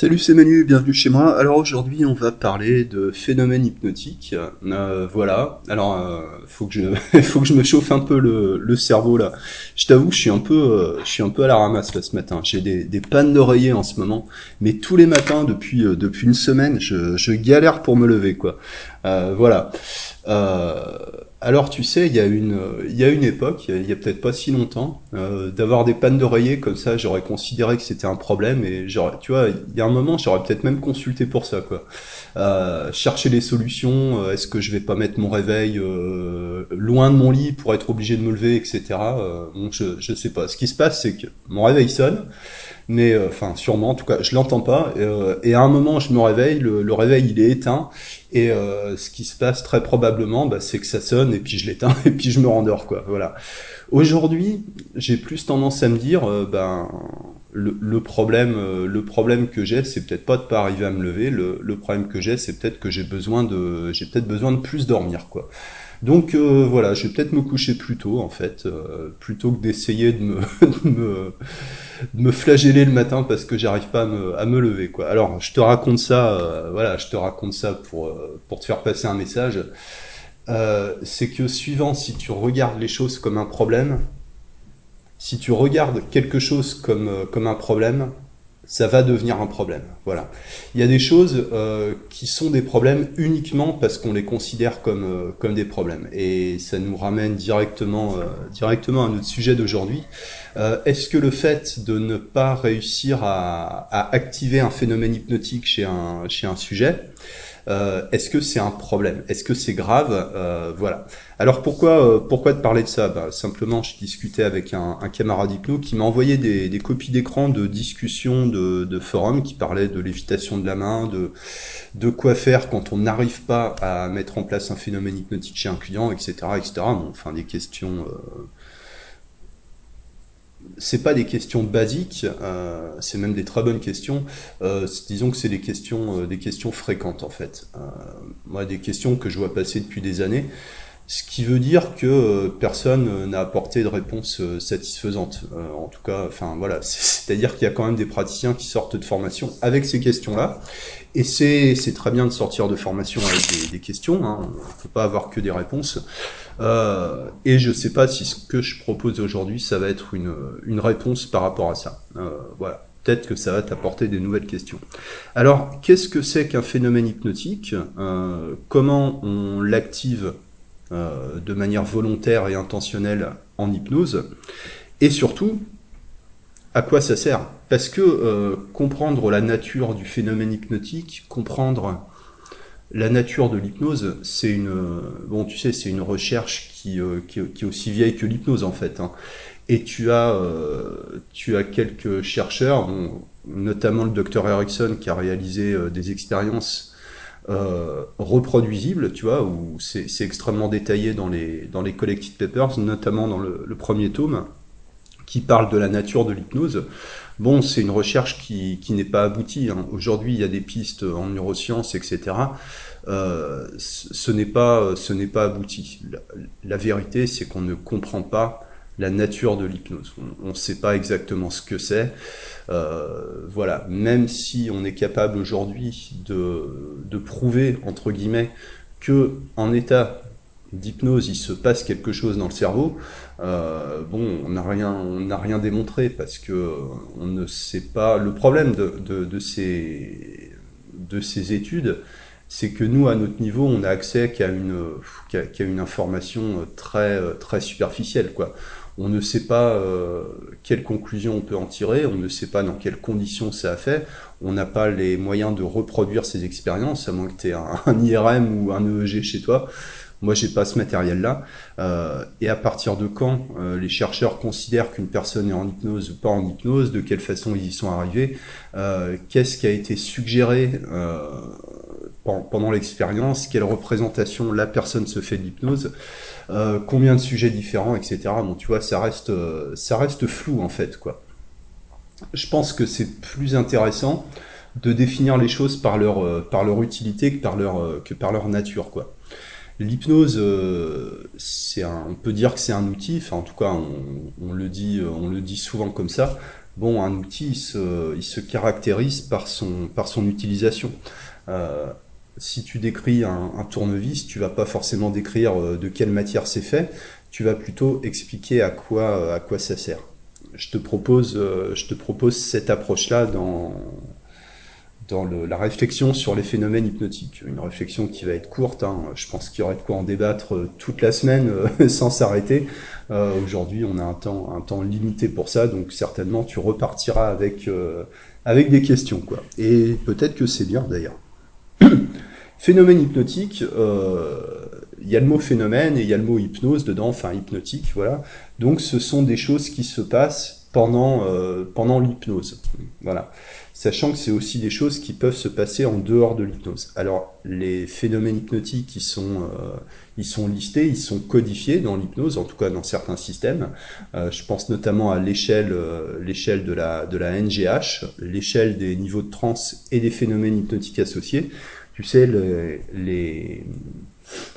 Salut, c'est Manu, bienvenue chez moi. Alors aujourd'hui, on va parler de phénomènes hypnotiques. Euh, voilà. Alors, euh, faut que je, faut que je me chauffe un peu le, le cerveau là. Je t'avoue, je suis un peu, euh, je suis un peu à la ramasse là ce matin. J'ai des, des pannes d'oreiller en ce moment, mais tous les matins depuis euh, depuis une semaine, je, je galère pour me lever quoi. Euh, voilà. Alors tu sais, il y a une, il y a une époque, il y a, peut-être pas si longtemps, euh, d'avoir des pannes d'oreiller comme ça, j'aurais considéré que c'était un problème et tu vois, il y a un moment, j'aurais peut-être même consulté pour ça, quoi. Euh, chercher des solutions. Euh, est-ce que je vais pas mettre mon réveil euh, loin de mon lit pour être obligé de me lever, etc. Euh, bon, je, je sais pas. Ce qui se passe, c'est que mon réveil sonne mais euh, enfin sûrement en tout cas je l'entends pas euh, et à un moment je me réveille le, le réveil il est éteint et euh, ce qui se passe très probablement bah, c'est que ça sonne et puis je l'éteins et puis je me rendors quoi voilà aujourd'hui j'ai plus tendance à me dire ben le, problème le problème que j'ai c'est peut-être pas de pas arriver à me lever le, le problème que j'ai c'est peut-être que j'ai besoin de j'ai peut-être besoin de plus dormir quoi donc euh, voilà, je vais peut-être me coucher plus tôt en fait, euh, plutôt que d'essayer de me, de me, flageller le matin parce que j'arrive pas à me, à me, lever quoi. Alors je te raconte ça, euh, voilà, je te raconte ça pour euh, pour te faire passer un message. Euh, c'est que suivant si tu regardes les choses comme un problème, si tu regardes quelque chose comme comme un problème, ça va devenir un problème. Voilà. Il y a des choses euh, qui sont des problèmes uniquement parce qu'on les considère comme euh, des problèmes. Et ça nous ramène directement euh, à notre sujet d'aujourd'hui. Euh, est-ce que le fait de ne pas réussir à, activer un phénomène hypnotique chez un sujet euh, est-ce que c'est un problème? Est-ce que c'est grave? Euh, Voilà. Alors pourquoi euh, pourquoi te parler de ça? Bah, Simplement, je discutais avec un, un camarade hypno qui m'a envoyé des, des copies d'écran de discussions de, de forums qui parlaient de lévitation de la main, de de quoi faire quand on n'arrive pas à mettre en place un phénomène hypnotique chez un client, etc., etc. Bon, enfin des questions euh, c'est pas des questions basiques, euh, c'est même des très bonnes questions. Euh, disons que c'est des questions, euh, des questions fréquentes en fait. Moi, des questions que je vois passer depuis des années, ce qui veut dire que personne n'a apporté de réponse satisfaisante. en tout cas, enfin voilà, c'est-à-dire qu'il y a quand même des praticiens qui sortent de formation avec ces questions-là. Et c'est très bien de sortir de formation avec des, questions. Hein. Il ne faut pas avoir que des réponses. Euh, et je sais pas si ce que je propose aujourd'hui, ça va être une, réponse par rapport à ça. Euh, voilà. Peut-être que ça va t'apporter des nouvelles questions. Alors, qu'est-ce que c'est qu'un phénomène hypnotique? Euh, Comment on l'active de manière volontaire et intentionnelle en hypnose? Et surtout, à quoi ça sert? Parce que comprendre la nature du phénomène hypnotique, comprendre la nature de l'hypnose, c'est une, bon, tu sais, c'est une recherche qui, euh, qui, est aussi vieille que l'hypnose en fait. Hein. Et tu as, euh, tu as quelques chercheurs, notamment le docteur Erickson qui a réalisé euh, des expériences reproduisibles, tu vois, où c'est extrêmement détaillé dans les, dans les collected papers, notamment dans le premier tome, qui parle de la nature de l'hypnose. Bon, c'est une recherche qui, qui n'est pas aboutie. Hein. Aujourd'hui, il y a des pistes en neurosciences, etc. Euh, ce n'est pas, ce n'est pas abouti. La, vérité, c'est qu'on ne comprend pas la nature de l'hypnose. On ne sait pas exactement ce que c'est. Euh, voilà, même si on est capable aujourd'hui de, de prouver entre guillemets que en état d'hypnose, il se passe quelque chose dans le cerveau, euh, bon, on n'a rien, on rien démontré parce que on ne sait pas. Le problème de, de, ces, de ces études, c'est que nous, à notre niveau, on a accès qu'à une, qu'à une information très, très superficielle, quoi. On ne sait pas euh, quelles conclusions on peut en tirer, on ne sait pas dans quelles conditions ça a fait, on n'a pas les moyens de reproduire ces expériences, à moins que tu aies un, un IRM ou un EEG chez toi. Moi, j'ai pas ce matériel-là. Euh, et à partir de quand euh, les chercheurs considèrent qu'une personne est en hypnose ou pas en hypnose, de quelle façon ils y sont arrivés, euh, qu'est-ce qui a été suggéré euh, pendant l'expérience, quelle représentation la personne se fait de l'hypnose, euh, combien de sujets différents, etc. Bon, tu vois, ça reste, ça reste flou en fait, quoi. Je pense que c'est plus intéressant de définir les choses par leur, par leur utilité que par leur, que par leur nature, quoi. L'hypnose, euh, on peut dire que c'est un outil, enfin en tout cas on, on, le dit, souvent comme ça, bon, un outil, il se, caractérise par son, utilisation. Euh, si tu décris un, tournevis, tu vas pas forcément décrire euh, de quelle matière c'est fait, tu vas plutôt expliquer à quoi, ça sert. Je te propose, euh, je te propose cette approche-là dans, dans la réflexion sur les phénomènes hypnotiques. Une réflexion qui va être courte, hein. je pense qu'il y aurait de quoi en débattre euh, toute la semaine euh, sans s'arrêter. Euh, Aujourd'hui, on a un temps, un temps limité pour ça, donc certainement tu repartiras avec, avec des questions. Quoi. Et peut-être que c'est bien d'ailleurs. Phénomène hypnotique, il y a le mot phénomène et il y a le mot hypnose dedans, enfin hypnotique, voilà. Donc ce sont des choses qui se passent pendant, pendant l'hypnose. Voilà sachant que c'est aussi des choses qui peuvent se passer en dehors de l'hypnose. Alors, les phénomènes hypnotiques, ils sont, euh, ils sont listés, ils sont codifiés dans l'hypnose, en tout cas dans certains systèmes. Euh, je pense notamment à l'échelle, euh, de la, NGH, l'échelle des niveaux de transe et des phénomènes hypnotiques associés. Tu sais, le, les,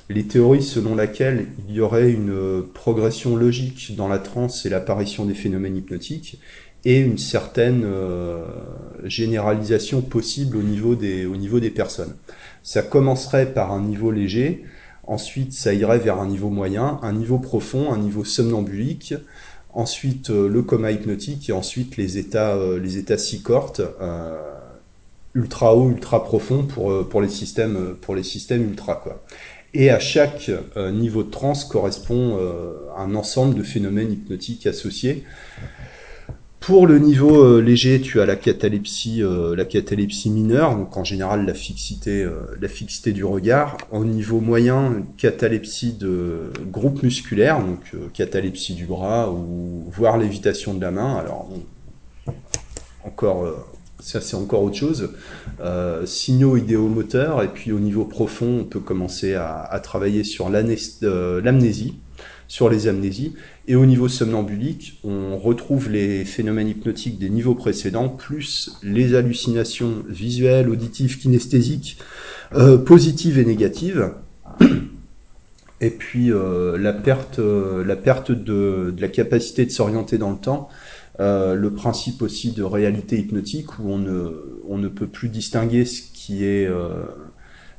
les théories selon lesquelles il y aurait une progression logique dans la transe et l'apparition des phénomènes hypnotiques, et une certaine euh, généralisation possible au niveau, des, au niveau des personnes. Ça commencerait par un niveau léger, ensuite ça irait vers un niveau moyen, un niveau profond, un niveau somnambulique, ensuite euh, le coma hypnotique et ensuite les états, euh, les états si euh, ultra haut, ultra profond pour, pour, les systèmes, pour les systèmes ultra. Quoi. Et à chaque niveau de transe correspond un ensemble de phénomènes hypnotiques associés. Pour le niveau euh, léger, tu as la catalepsie, euh, la mineure, donc en général la fixité, euh, la fixité du regard. Au niveau moyen, catalepsie de groupe musculaire, donc catalepsie du bras ou voire lévitation de la main. Alors encore, ça c'est encore autre chose. signaux idéomoteurs et puis au niveau profond, on peut commencer à travailler sur l'amnésie, sur les amnésies. Et au niveau somnambulique, on retrouve les phénomènes hypnotiques des niveaux précédents, plus les hallucinations visuelles, auditives, kinesthésiques, euh, positives et négatives. Et puis euh, la perte, euh, la perte de, de, la capacité de s'orienter dans le temps, euh, le principe aussi de réalité hypnotique où on ne, on ne peut plus distinguer ce qui est euh,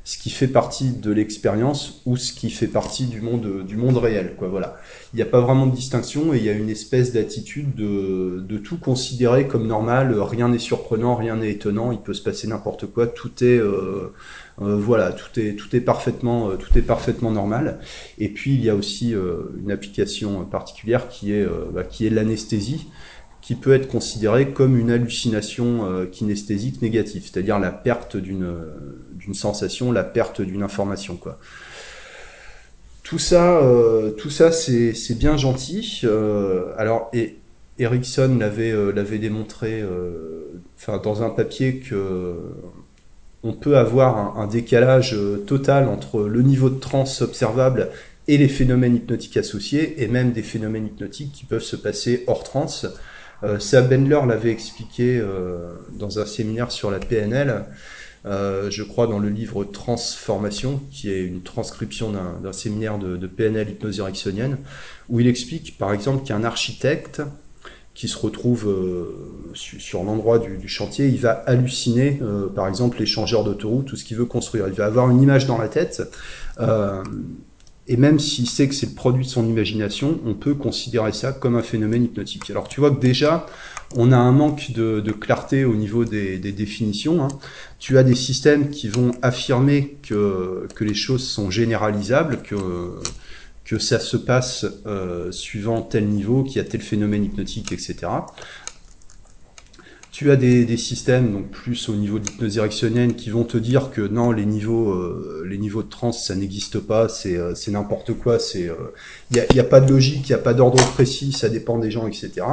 ce qui fait partie de l'expérience ou ce qui fait partie du monde du monde réel quoi voilà. Il n'y a pas vraiment de distinction et il y a une espèce d'attitude de, de tout considérer comme normal. Rien n'est surprenant rien n'est étonnant il peut se passer n'importe quoi tout est euh, euh, voilà tout est tout est parfaitement euh, tout est parfaitement normal. Et puis il y a aussi euh, une application particulière qui est euh, bah, qui est l'anesthésie qui peut être considérée comme une hallucination euh, kinesthésique négative, c'est-à-dire la perte d'une d'une sensation, la perte d'une information. Tout ça, euh, tout ça, c'est bien gentil. Euh, alors, et Erickson l'avait euh, démontré, dans un papier que on peut avoir un, décalage total entre le niveau de transe observable et les phénomènes hypnotiques associés, et même des phénomènes hypnotiques qui peuvent se passer hors transe. Euh, Sam Bendler l'avait expliqué dans un séminaire sur la PNL, euh, je crois dans le livre Transformation, qui est une transcription d'un séminaire de, PNL hypnose ericksonienne, où il explique par exemple qu'un architecte qui se retrouve euh, sur, l'endroit du, chantier, il va halluciner, euh, par exemple, l'échangeur d'autoroute, tout ce qu'il veut construire. Il va avoir une image dans la tête. Et même s'il sait que c'est le produit de son imagination, on peut considérer ça comme un phénomène hypnotique. Alors tu vois que déjà, on a un manque de, clarté au niveau des, définitions. Hein. Tu as des systèmes qui vont affirmer que, les choses sont généralisables, que, ça se passe euh, suivant tel niveau, qu'il y a tel phénomène hypnotique, etc. Tu as des, des, systèmes, donc plus au niveau de l'hypnose érectionnelle, qui vont te dire que non, les niveaux, euh, de trans, ça n'existe pas, c'est euh, n'importe quoi, c'est il euh, n'y a, a, pas de logique, il n'y a pas d'ordre précis, ça dépend des gens, etc.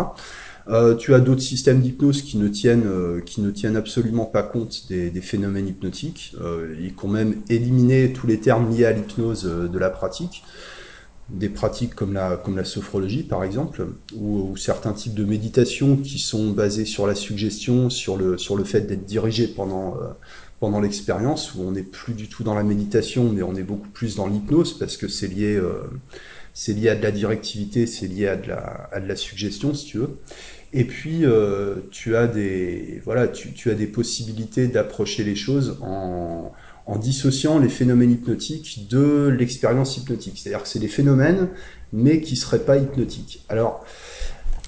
Euh, tu as d'autres systèmes d'hypnose qui ne tiennent euh, qui ne tiennent absolument pas compte des, phénomènes hypnotiques, euh, et ont même éliminé tous les termes liés à l'hypnose de la pratique des pratiques comme la, comme la sophrologie par exemple, ou, ou, certains types de méditation qui sont basés sur la suggestion, sur le, sur le fait d'être dirigé pendant, euh, pendant l'expérience, où on n'est plus du tout dans la méditation, mais on est beaucoup plus dans l'hypnose, parce que c'est lié, euh, c'est lié à de la directivité, c'est lié à de la, à de la suggestion, si tu veux. Et puis, tu, as des, voilà, tu, tu as des possibilités d'approcher les choses en, dissociant les phénomènes hypnotiques de l'expérience hypnotique. C'est-à-dire que c'est des phénomènes, mais qui ne seraient pas hypnotiques. Alors,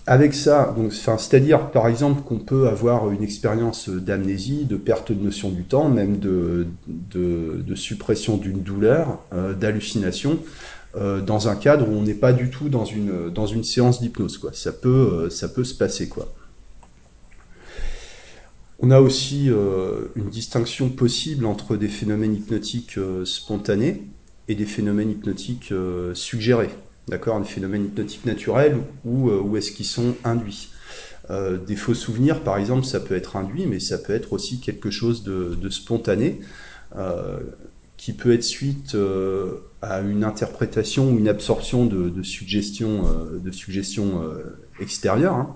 avec ça, c'est-à-dire par exemple qu'on peut avoir une expérience d'amnésie, de perte de notion du temps, même de, de, suppression d'une douleur, euh, d'hallucination, euh, dans un cadre où on n'est pas du tout dans une, dans une séance d'hypnose. Quoi. Ça, peut, euh, ça peut se passer. Quoi. On a aussi une distinction possible entre des phénomènes hypnotiques spontanés et des phénomènes hypnotiques suggérés d'accord, des phénomènes hypnotiques naturels ou, euh, est-ce qu'ils sont induits. Euh, des faux souvenirs, par exemple, ça peut être induit, mais ça peut être aussi quelque chose de, spontané, euh, qui peut être suite à une interprétation ou une absorption de, suggestions, de suggestions extérieures.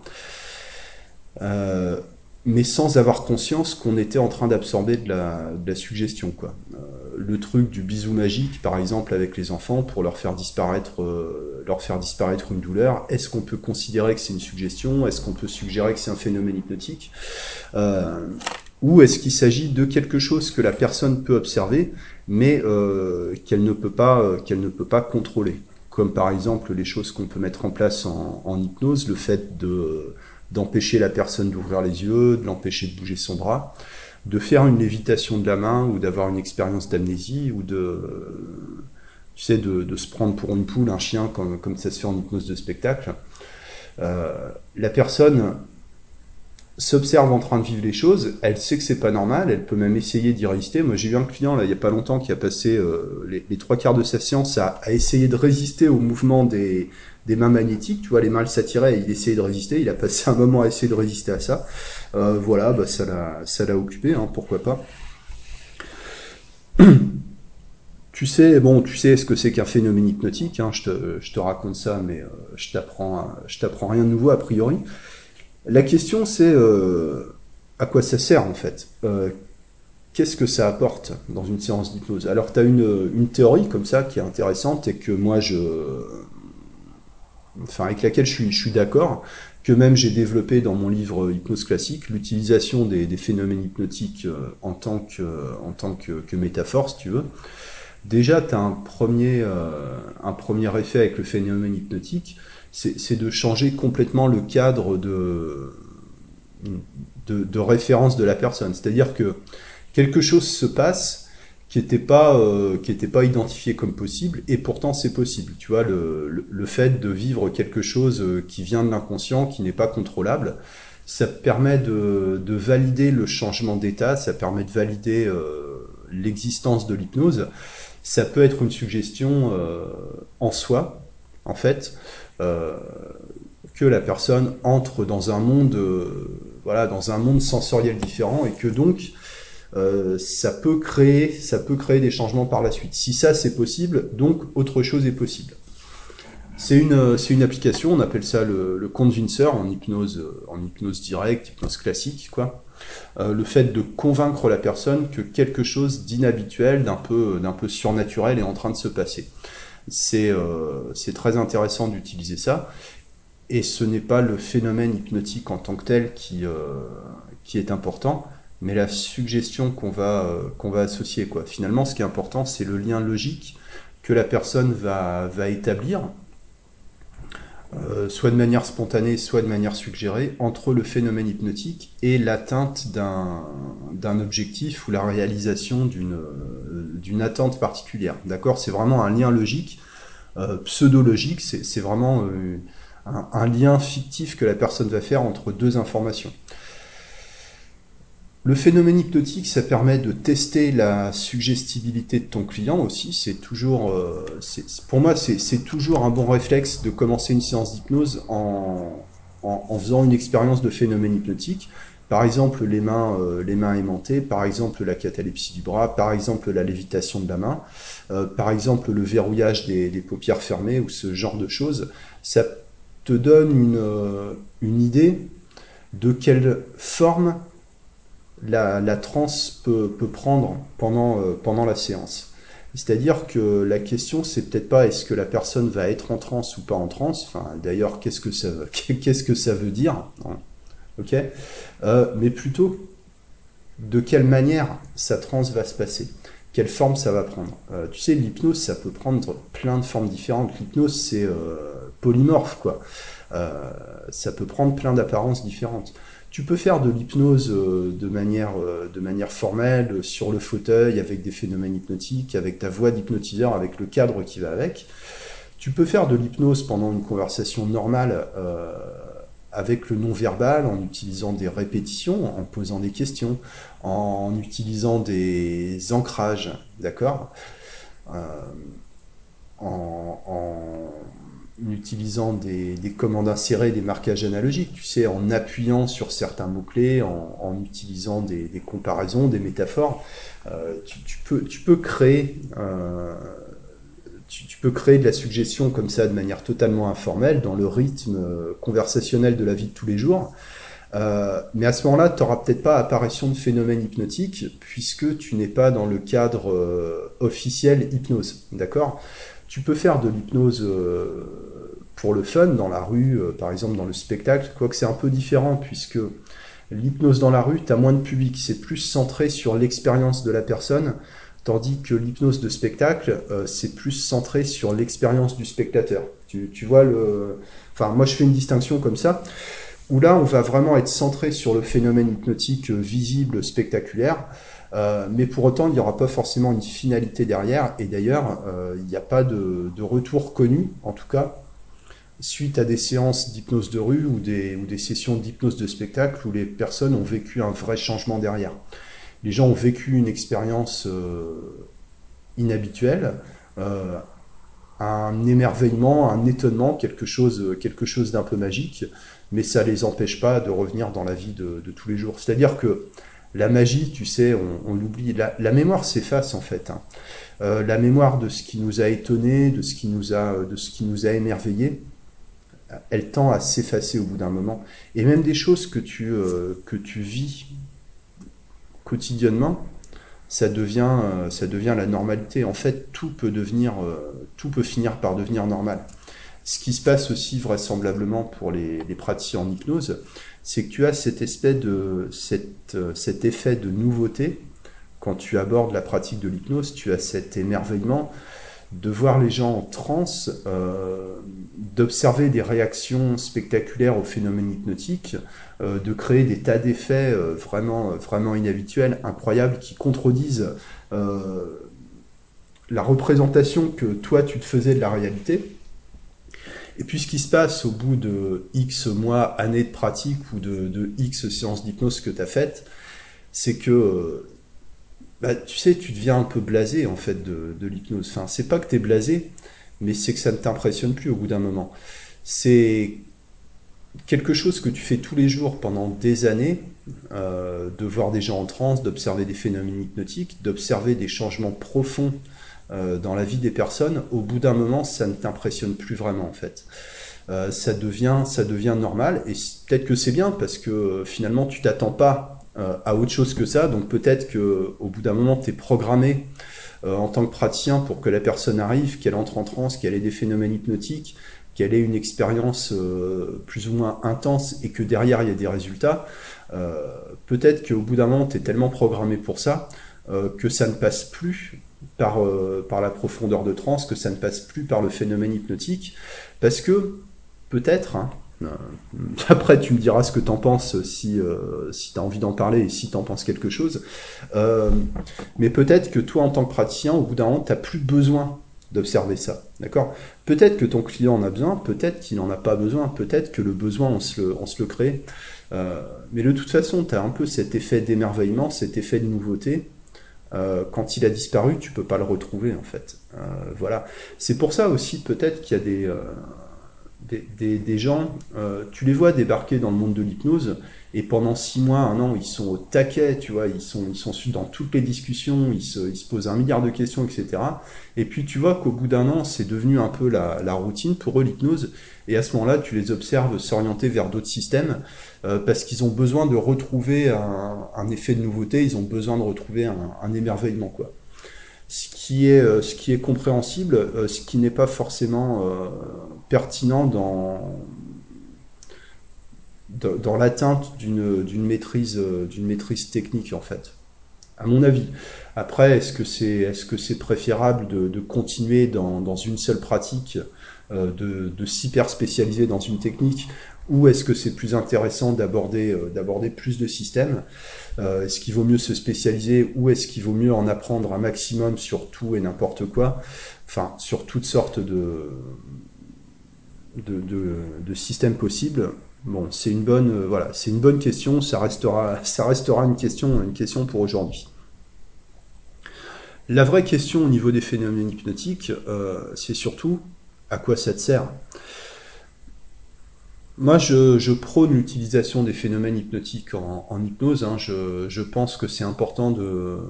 Hein mais sans avoir conscience qu'on était en train d'absorber de la, suggestion. Quoi. Euh, le truc du bisou magique, par exemple, avec les enfants, pour leur faire disparaître, euh, leur faire disparaître une douleur, est-ce qu'on peut considérer que c'est une suggestion? Est-ce qu'on peut suggérer que c'est un phénomène hypnotique? Euh, Ou est-ce qu'il s'agit de quelque chose que la personne peut observer, mais qu'elle ne, peut pas, qu'elle ne peut pas contrôler Comme par exemple les choses qu'on peut mettre en place en, en hypnose, le fait de d'empêcher la personne d'ouvrir les yeux, de l'empêcher de bouger son bras, de faire une lévitation de la main ou d'avoir une expérience d'amnésie ou de, tu sais, de, se prendre pour une poule, un chien, comme, comme ça se fait en hypnose de spectacle. Euh, la personne s'observe en train de vivre les choses, elle sait que c'est pas normal, elle peut même essayer d'y résister. Moi j'ai vu un client là il y a pas longtemps qui a passé euh, les, trois quarts de sa séance à, essayer de résister au mouvement des, mains magnétiques, tu vois, les mains s'attiraient et il essayait de résister, il a passé un moment à essayer de résister à ça. Euh, voilà, bah, ça l'a ça l'a occupé, hein, pourquoi pas. tu sais, bon, tu sais ce que c'est qu'un phénomène hypnotique, hein, je, te, je, te, raconte ça, mais euh, je t'apprends je t'apprends rien de nouveau a priori. La question c'est euh, à quoi ça sert en fait? Qu'est-ce que ça apporte dans une séance d'hypnose? Alors tu as une, théorie comme ça qui est intéressante et que moi je enfin avec laquelle je suis, d'accord, que même j'ai développé dans mon livre Hypnose classique, l'utilisation des, phénomènes hypnotiques euh, en tant que, en tant métaphore, si tu veux. Déjà, tu as un premier, euh, un premier effet avec le phénomène hypnotique, c'est de changer complètement le cadre de, de, référence de la personne. C'est-à-dire que quelque chose se passe, qui n'était pas euh, pas identifié comme possible et pourtant c'est possible tu vois le, le, fait de vivre quelque chose euh, qui vient de l'inconscient qui n'est pas contrôlable ça permet de, de valider le changement d'état ça permet de valider euh, l'existence de l'hypnose ça peut être une suggestion en soi en fait que la personne entre dans un monde voilà dans un monde sensoriel différent et que donc euh, ça peut créer, ça peut créer des changements par la suite. Si ça c'est possible, donc autre chose est possible. C'est une, c'est une application, on appelle ça le, le convincer en hypnose, en hypnose directe, hypnose classique, quoi. Euh, le fait de convaincre la personne que quelque chose d'inhabituel, d'un peu, d'un peu surnaturel est en train de se passer. C'est, euh, très intéressant d'utiliser ça. Et ce n'est pas le phénomène hypnotique en tant que tel qui, qui est important, mais la suggestion qu'on va, euh, qu'on va associer. Quoi. Finalement, ce qui est important, c'est le lien logique que la personne va, va établir, euh, soit de manière spontanée, soit de manière suggérée, entre le phénomène hypnotique et l'atteinte d'un objectif ou la réalisation d'une euh, attente particulière. D'accord? C'est vraiment un lien logique, euh, pseudologique, c'est vraiment un lien fictif que la personne va faire entre deux informations. Le phénomène hypnotique, ça permet de tester la suggestibilité de ton client aussi. C'est toujours, euh, pour moi, c'est toujours un bon réflexe de commencer une séance d'hypnose en, en, faisant une expérience de phénomène hypnotique. Par exemple, les mains, euh, les mains aimantées, par exemple la catalepsie du bras, par exemple la lévitation de la main, euh, par exemple le verrouillage des, des, paupières fermées ou ce genre de choses. Ça te donne une, une idée de quelle forme la, la transe peut, prendre pendant, euh, pendant la séance. C'est-à-dire que la question, c'est peut-être pas est-ce que la personne va être en transe ou pas en transe. Enfin, d'ailleurs, qu'est-ce que ça, qu'est-ce que ça veut dire hein, Ok? Euh, mais plutôt de quelle manière sa transe va se passer, quelle forme ça va prendre? Euh, tu sais, l'hypnose, ça peut prendre plein de formes différentes. L'hypnose, c'est polymorphe, quoi. ça peut prendre plein d'apparences différentes. Tu peux faire de l'hypnose de manière, de manière formelle, sur le fauteuil, avec des phénomènes hypnotiques, avec ta voix d'hypnotiseur, avec le cadre qui va avec. Tu peux faire de l'hypnose pendant une conversation normale avec le non-verbal, en utilisant des répétitions, en posant des questions, en utilisant des ancrages, d'accord? Euh, en, utilisant des, commandes insérées, des marquages analogiques, tu sais, en appuyant sur certains mots-clés, en, utilisant des, comparaisons, des métaphores, euh, tu, peux, tu peux créer euh, tu, peux créer de la suggestion comme ça de manière totalement informelle, dans le rythme euh, conversationnel de la vie de tous les jours. Euh, mais à ce moment-là, tu n'auras peut-être pas apparition de phénomènes hypnotiques, puisque tu n'es pas dans le cadre euh, officiel hypnose. D'accord? Tu peux faire de l'hypnose pour le fun, dans la rue, par exemple dans le spectacle, quoique c'est un peu différent, puisque l'hypnose dans la rue, tu as moins de public, c'est plus centré sur l'expérience de la personne Tandis que l'hypnose de spectacle, euh, c'est plus centré sur l'expérience du spectateur. Tu, vois le. Enfin, moi, je fais une distinction comme ça, où là, on va vraiment être centré sur le phénomène hypnotique visible, spectaculaire. Euh, mais pour autant, il n'y aura pas forcément une finalité derrière. Et d'ailleurs, euh, il n'y a pas de, retour connu, en tout cas, suite à des séances d'hypnose de rue ou des, ou sessions d'hypnose de spectacle où les personnes ont vécu un vrai changement derrière les gens ont vécu une expérience euh, inhabituelle, un émerveillement, un étonnement, quelque chose, quelque chose d'un peu magique, mais ça ne les empêche pas de revenir dans la vie de, tous les jours. C'est-à-dire que la magie, tu sais, on, l'oublie. La, mémoire s'efface en fait. Hein. Euh, la mémoire de ce qui nous a étonné, de ce qui nous a, de ce qui nous a émerveillé, elle tend à s'effacer au bout d'un moment. Et même des choses que tu, tu vis quotidiennement, ça devient, euh, ça devient la normalité. En fait, tout peut euh, finir par devenir normal. Ce qui se passe aussi vraisemblablement pour les, praticiens en hypnose, c'est que tu as euh, cet effet de nouveauté quand tu abordes la pratique de l'hypnose. Tu as cet émerveillement de voir les gens en transe, d'observer des réactions spectaculaires aux phénomènes hypnotiques, euh, de créer des tas d'effets euh, euh, vraiment inhabituels, incroyables, qui contredisent la représentation que toi tu te faisais de la réalité. Et puis ce qui se passe au bout de X mois, années de pratique ou de, X séances d'hypnose que tu as faites, c'est que bah, tu sais, tu deviens un peu blasé en fait de, de l'hypnose. Enfin, c'est pas que tu es blasé, mais c'est que ça ne t'impressionne plus au bout d'un moment. C'est quelque chose que tu fais tous les jours pendant des années, euh, de voir des gens en transe, d'observer des phénomènes hypnotiques, d'observer des changements profonds euh, dans la vie des personnes, au bout d'un moment, ça ne t'impressionne plus vraiment en fait. Euh, ça, devient, ça devient normal et peut-être que c'est bien parce que finalement tu t'attends pas à autre chose que ça, donc peut-être que au bout d'un moment tu es programmé en tant que praticien pour que la personne arrive, qu'elle entre en transe, qu'elle ait des phénomènes hypnotiques, qu'elle ait une expérience euh, plus ou moins intense et que derrière il y a des résultats, euh, peut-être qu'au bout d'un moment, tu es tellement programmé pour ça euh, que ça ne passe plus par, par la profondeur de transe, que ça ne passe plus par le phénomène hypnotique, parce que peut-être, hein, après tu me diras ce que tu en penses si, si tu as envie d'en parler et si tu en penses quelque chose, mais peut-être que toi en tant que praticien, au bout d'un moment, tu n'as plus besoin d'observer ça. D'accord? Peut-être que ton client en a besoin, peut-être qu'il n'en a pas besoin, peut-être que le besoin, on se le, on se le crée. Euh, mais de toute façon, tu as un peu cet effet d'émerveillement, cet effet de nouveauté. Euh, quand il a disparu, tu peux pas le retrouver en fait. Euh, voilà. C'est pour ça aussi peut-être qu'il y a des, des, des, gens, tu les vois débarquer dans le monde de l'hypnose, et pendant six mois, un an, ils sont au taquet, tu vois, ils sont, ils sont dans toutes les discussions, ils se, ils se posent un milliard de questions, etc. Et puis tu vois qu'au bout d'un an, c'est devenu un peu la, la routine pour eux, l'hypnose. Et à ce moment-là, tu les observes s'orienter vers d'autres systèmes euh, parce qu'ils ont besoin de retrouver un, effet de nouveauté, ils ont besoin de retrouver un, émerveillement, quoi. ce qui est, est compréhensible, ce qui n'est pas forcément pertinent dans, l'atteinte d'une maîtrise, technique en fait, à mon avis. Après, est-ce que c'est est -ce c'est préférable de, continuer dans, dans, une seule pratique, de, de s'hyper spécialiser dans une technique ou est-ce que c'est plus intéressant d'aborder euh, plus de systèmes euh, Est-ce qu'il vaut mieux se spécialiser ou est-ce qu'il vaut mieux en apprendre un maximum sur tout et n'importe quoi? Enfin, sur toutes sortes de, systèmes possibles. Bon, c'est une bonne euh, question. Ça restera ça restera une question une question pour aujourd'hui. La vraie question au niveau des phénomènes hypnotiques, c'est surtout à quoi ça te sert? Moi, je, prône l'utilisation des phénomènes hypnotiques en, hypnose. Hein. Je, pense que c'est important de,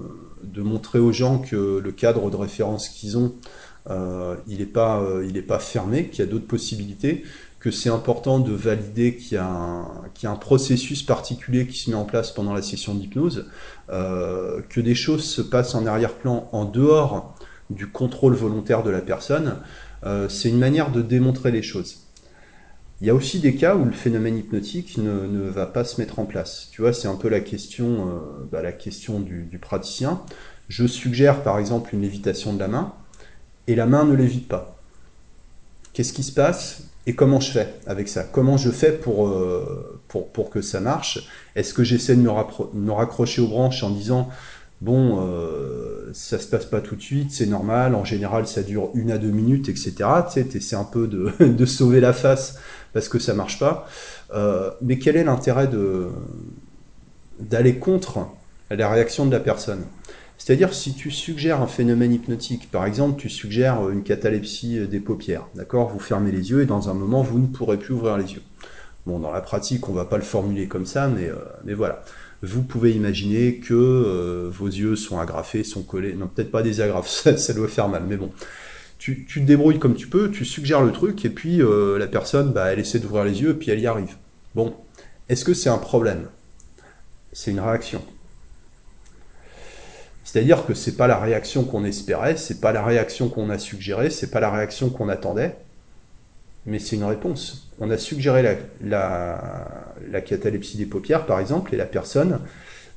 montrer aux gens que le cadre de référence qu'ils ont, euh, il n'est pas, euh, pas fermé, qu'il y a d'autres possibilités, que c'est important de valider qu'il y, a un processus particulier qui se met en place pendant la session d'hypnose, euh, que des choses se passent en arrière-plan en dehors du contrôle volontaire de la personne. c'est une manière de démontrer les choses. Il y a aussi des cas où le phénomène hypnotique ne, ne va pas se mettre en place. Tu vois, c'est un peu la question, euh, bah, la question du, praticien. Je suggère par exemple une lévitation de la main, et la main ne lévite pas. Qu'est-ce qui se passe et comment je fais avec ça? Comment je fais pour, euh, pour, pour, que ça marche? Est-ce que j'essaie de me, me, raccrocher aux branches en disant bon, euh, ça se passe pas tout de suite, c'est normal, en général ça dure une à deux minutes, etc. Tu sais, essaies un peu de, de sauver la face parce que ça marche pas. Euh, mais quel est l'intérêt d'aller contre la réaction de la personne? C'est-à-dire si tu suggères un phénomène hypnotique, par exemple, tu suggères une catalepsie des paupières, d'accord? Vous fermez les yeux et dans un moment vous ne pourrez plus ouvrir les yeux. Bon, dans la pratique, on va pas le formuler comme ça, mais, euh, voilà. Vous pouvez imaginer que euh, vos yeux sont agrafés, sont collés. Non, peut-être pas des agrafes, ça doit faire mal, mais bon tu, te débrouilles comme tu peux, tu suggères le truc, et puis euh, la personne, bah, elle essaie d'ouvrir les yeux, et puis elle y arrive. Bon, est-ce que c'est un problème? C'est une réaction. C'est-à-dire que c'est pas la réaction qu'on espérait, c'est pas la réaction qu'on a suggérée, c'est pas la réaction qu'on attendait, mais c'est une réponse. On a suggéré la, catalepsie des paupières, par exemple, et la personne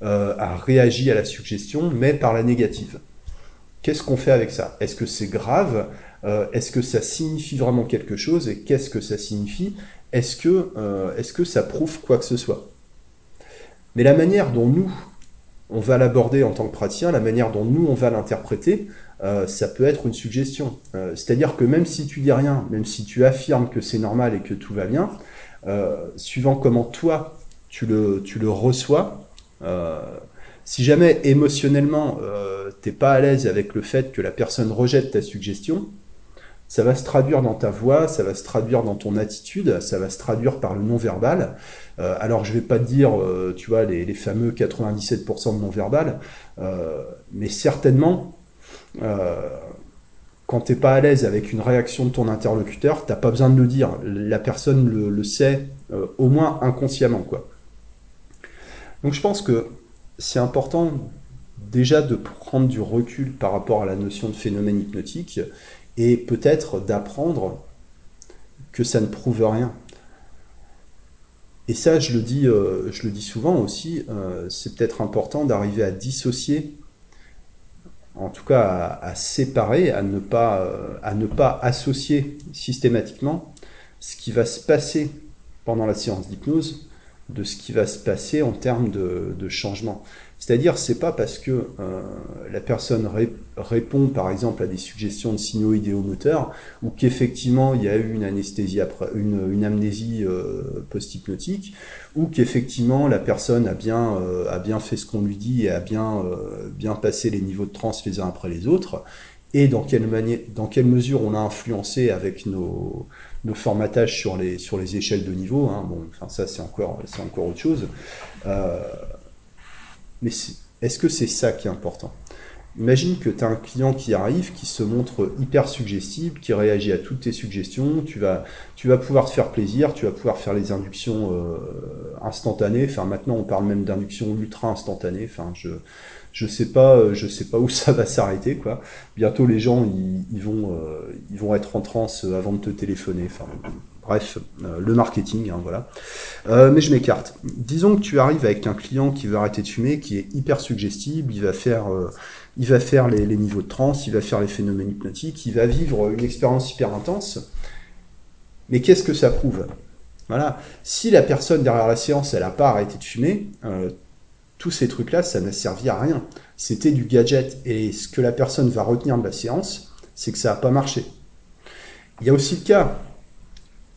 euh, a réagi à la suggestion, mais par la négative. Qu'est-ce qu'on fait avec ça? Est-ce que c'est grave? Euh, Est-ce que ça signifie vraiment quelque chose? Et qu'est-ce que ça signifie? Est-ce que, euh, que ça prouve quoi que ce soit? Mais la manière dont nous, on va l'aborder en tant que praticien, la manière dont nous, on va l'interpréter, euh, ça peut être une suggestion. C'est-à-dire que même si tu dis rien, même si tu affirmes que c'est normal et que tout va bien, suivant comment toi, tu le, tu le reçois, si jamais émotionnellement euh, t'es pas à l'aise avec le fait que la personne rejette ta suggestion, ça va se traduire dans ta voix, ça va se traduire dans ton attitude, ça va se traduire par le non-verbal. Euh, alors je vais pas te dire, euh, tu vois, les, fameux 97% de non-verbal, euh, mais certainement, quand t'es pas à l'aise avec une réaction de ton interlocuteur, t'as pas besoin de le dire. La personne le, le sait, au moins inconsciemment, quoi. Donc je pense que c'est important déjà de prendre du recul par rapport à la notion de phénomène hypnotique et peut-être d'apprendre que ça ne prouve rien. Et ça, je le dis, euh, je le dis souvent aussi, euh, c'est peut-être important d'arriver à dissocier, en tout cas à, séparer, à ne, pas, euh, à ne pas associer systématiquement ce qui va se passer pendant la séance d'hypnose de ce qui va se passer en termes de, changement. C'est-à-dire, c'est pas parce que euh, la personne répond, par exemple, à des suggestions de signaux idéomoteurs, ou qu'effectivement il y a eu une anesthésie après, une, amnésie euh, post-hypnotique, ou qu'effectivement la personne a bien, euh, a bien fait ce qu'on lui dit et a bien, passé les niveaux de transe les uns après les autres, et dans quelle, dans quelle mesure on a influencé avec nos, nos formatages sur les, sur les échelles de niveau. Hein. Bon, ça, c'est encore, encore autre chose. Euh, mais est-ce que c'est ça qui est important? Imagine que tu as un client qui arrive, qui se montre hyper suggestible, qui réagit à toutes tes suggestions, tu vas, tu vas pouvoir te faire plaisir, tu vas pouvoir faire les inductions euh, instantanées, enfin maintenant on parle même d'induction ultra instantanée, enfin je je sais pas euh, je sais pas où ça va s'arrêter. Bientôt les gens euh, ils vont être en transe avant de te téléphoner, Bref, euh, le marketing, hein, voilà. Euh, mais je m'écarte. Disons que tu arrives avec un client qui veut arrêter de fumer, qui est hyper suggestible, il va faire, euh, il va faire les, niveaux de transe, il va faire les phénomènes hypnotiques, il va vivre une expérience hyper intense. Mais qu'est-ce que ça prouve? Voilà. Si la personne derrière la séance, elle n'a pas arrêté de fumer, tous ces trucs-là, ça n'a servi à rien. C'était du gadget. Et ce que la personne va retenir de la séance, c'est que ça n'a pas marché. Il y a aussi le cas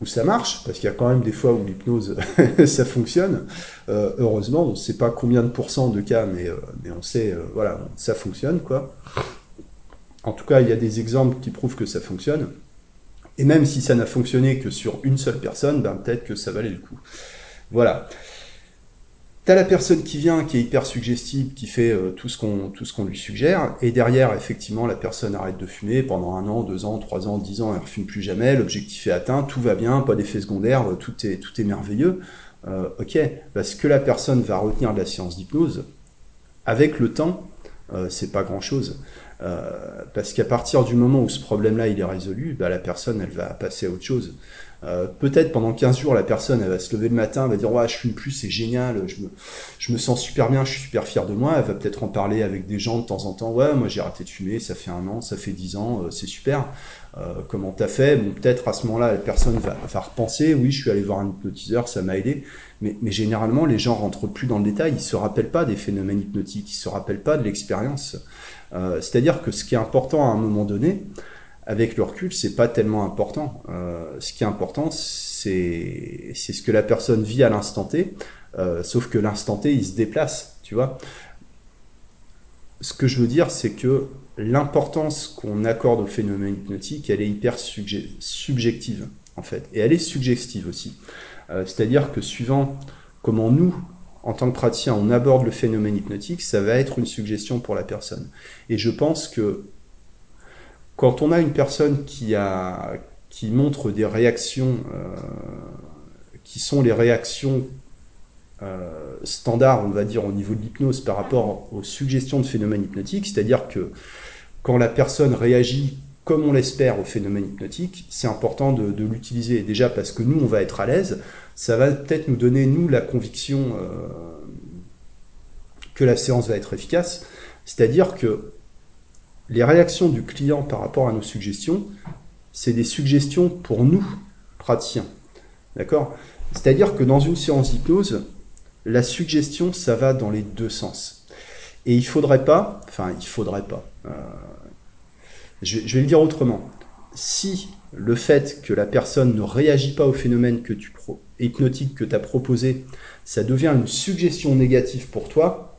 ça marche, parce qu'il y a quand même des fois où l'hypnose, ça fonctionne. Euh, heureusement, on ne sait pas combien de pourcents de cas, mais, euh, on sait, euh, voilà, ça fonctionne, quoi. En tout cas, il y a des exemples qui prouvent que ça fonctionne. Et même si ça n'a fonctionné que sur une seule personne, ben, peut-être que ça valait le coup. Voilà. T'as la personne qui vient, qui est hyper suggestible, qui fait euh, tout ce qu'on tout ce qu'on lui suggère, et derrière, effectivement, la personne arrête de fumer pendant un an, deux ans, trois ans, dix ans, elle ne fume plus jamais, l'objectif est atteint, tout va bien, pas d'effet secondaire, euh, tout est tout est merveilleux. Euh, ok, parce ce que la personne va retenir de la séance d'hypnose, avec le temps, c'est pas grand chose. parce qu'à partir du moment où ce problème-là il est résolu, bah, la personne elle va passer à autre chose. Euh, peut-être pendant 15 jours, la personne va se lever le matin, elle va dire ouais, je fume plus, c'est génial, je me, sens super bien, je suis super fier de moi. Elle va peut-être en parler avec des gens de temps en temps. Ouais, moi j'ai arrêté de fumer, ça fait un an, ça fait 10 ans, euh, c'est super. Euh, comment t'as fait? Peut-être à ce moment-là, la personne va, va repenser. Oui, je suis allé voir un hypnotiseur, ça m'a aidé. Mais, mais, généralement, les gens rentrent plus dans le détail. Ils se rappellent pas des phénomènes hypnotiques, ils se rappellent pas de l'expérience. C'est-à-dire que ce qui est important à un moment donné, avec le recul, c'est pas tellement important. Euh, ce qui est important, c'est ce que la personne vit à l'instant T. Euh, sauf que l'instant T, il se déplace, tu vois. Ce que je veux dire, c'est que l'importance qu'on accorde au phénomène hypnotique, elle est hyper subjective, en fait. Et elle est suggestive aussi. Euh, C'est-à-dire que suivant comment nous, en tant que praticien, on aborde le phénomène hypnotique, ça va être une suggestion pour la personne. Et je pense que quand on a une personne qui, a, montre des réactions euh, qui sont les réactions euh, standards, on va dire, au niveau de l'hypnose par rapport aux suggestions de phénomènes hypnotiques, c'est-à-dire que quand la personne réagit comme on l'espère au phénomène hypnotique, c'est important de, de l'utiliser. Déjà parce que nous, on va être à l'aise, ça va peut-être nous donner, nous, la conviction euh, que la séance va être efficace. C'est-à-dire que les réactions du client par rapport à nos suggestions, c'est des suggestions pour nous, praticiens. D'accord? C'est-à-dire que dans une séance d'hypnose, la suggestion, ça va dans les deux sens. Et il faudrait pas, enfin, il faudrait pas. Euh, je, vais le dire autrement. Si le fait que la personne ne réagit pas au phénomène hypnotique que tu as proposé, ça devient une suggestion négative pour toi,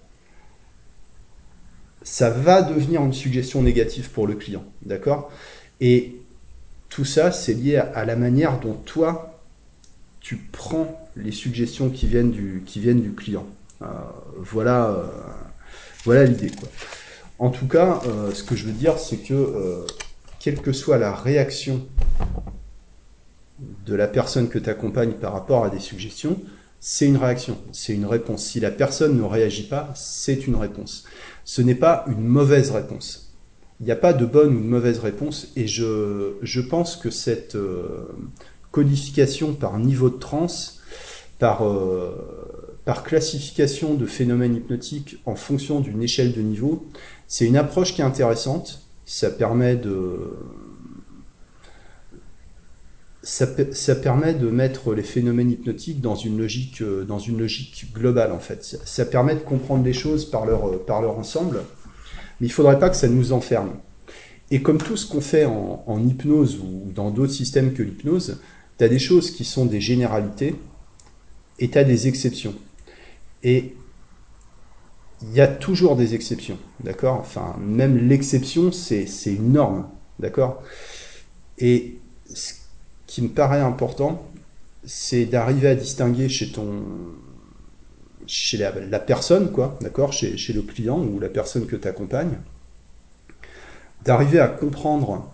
ça va devenir une suggestion négative pour le client. D'accord? Et tout ça, c'est lié à, la manière dont toi, tu prends les suggestions qui viennent du, qui client. Euh, voilà euh, voilà l'idée. En tout cas, euh, ce que je veux dire, c'est que quelle que soit la réaction de la personne que tu accompagnes par rapport à des suggestions, c'est une réaction, c'est une réponse. Si la personne ne réagit pas, c'est une réponse ce n'est pas une mauvaise réponse. Il n'y a pas de bonne ou de mauvaise réponse et je, je pense que cette euh, codification par niveau de transe, par, euh, par classification de phénomènes hypnotiques en fonction d'une échelle de niveau, c'est une approche qui est intéressante. Ça permet de, ça, permet de mettre les phénomènes hypnotiques dans une logique, euh, globale en fait. Ça, permet de comprendre les choses par leur, euh, ensemble, mais il faudrait pas que ça nous enferme. Et comme tout ce qu'on fait en, en, hypnose ou dans d'autres systèmes que l'hypnose, tu as des choses qui sont des généralités et tu as des exceptions. Et il y a toujours des exceptions, d'accord? Enfin, même l'exception, c'est une norme, d'accord? Et ce qui me paraît important, c'est d'arriver à distinguer chez ton chez la, personne, quoi, d'accord, chez, le client ou la personne que tu accompagnes, d'arriver à comprendre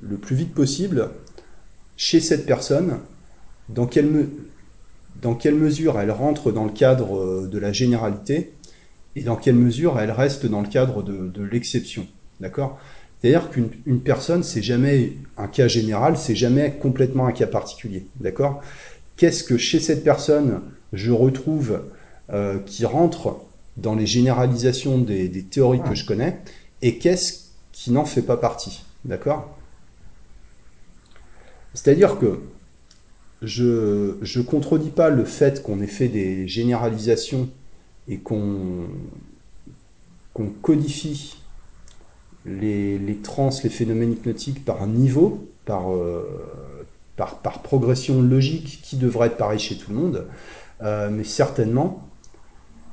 le plus vite possible chez cette personne dans quelle, dans quelle mesure elle rentre dans le cadre euh, de la généralité et dans quelle mesure elle reste dans le cadre de, de l'exception. D'accord? C'est-à-dire qu'une personne, c'est jamais un cas général, c'est jamais complètement un cas particulier. D'accord? Qu'est-ce que chez cette personne, je retrouve euh, qui rentre dans les généralisations des, des théories que je connais et qu'est-ce qui n'en fait pas partie. D'accord? C'est-à-dire que je ne contredis pas le fait qu'on ait fait des généralisations et qu'on codifie les, les, trans, les phénomènes hypnotiques par niveau, par, euh, par, par, progression logique qui devrait être pareil chez tout le monde, euh, mais certainement,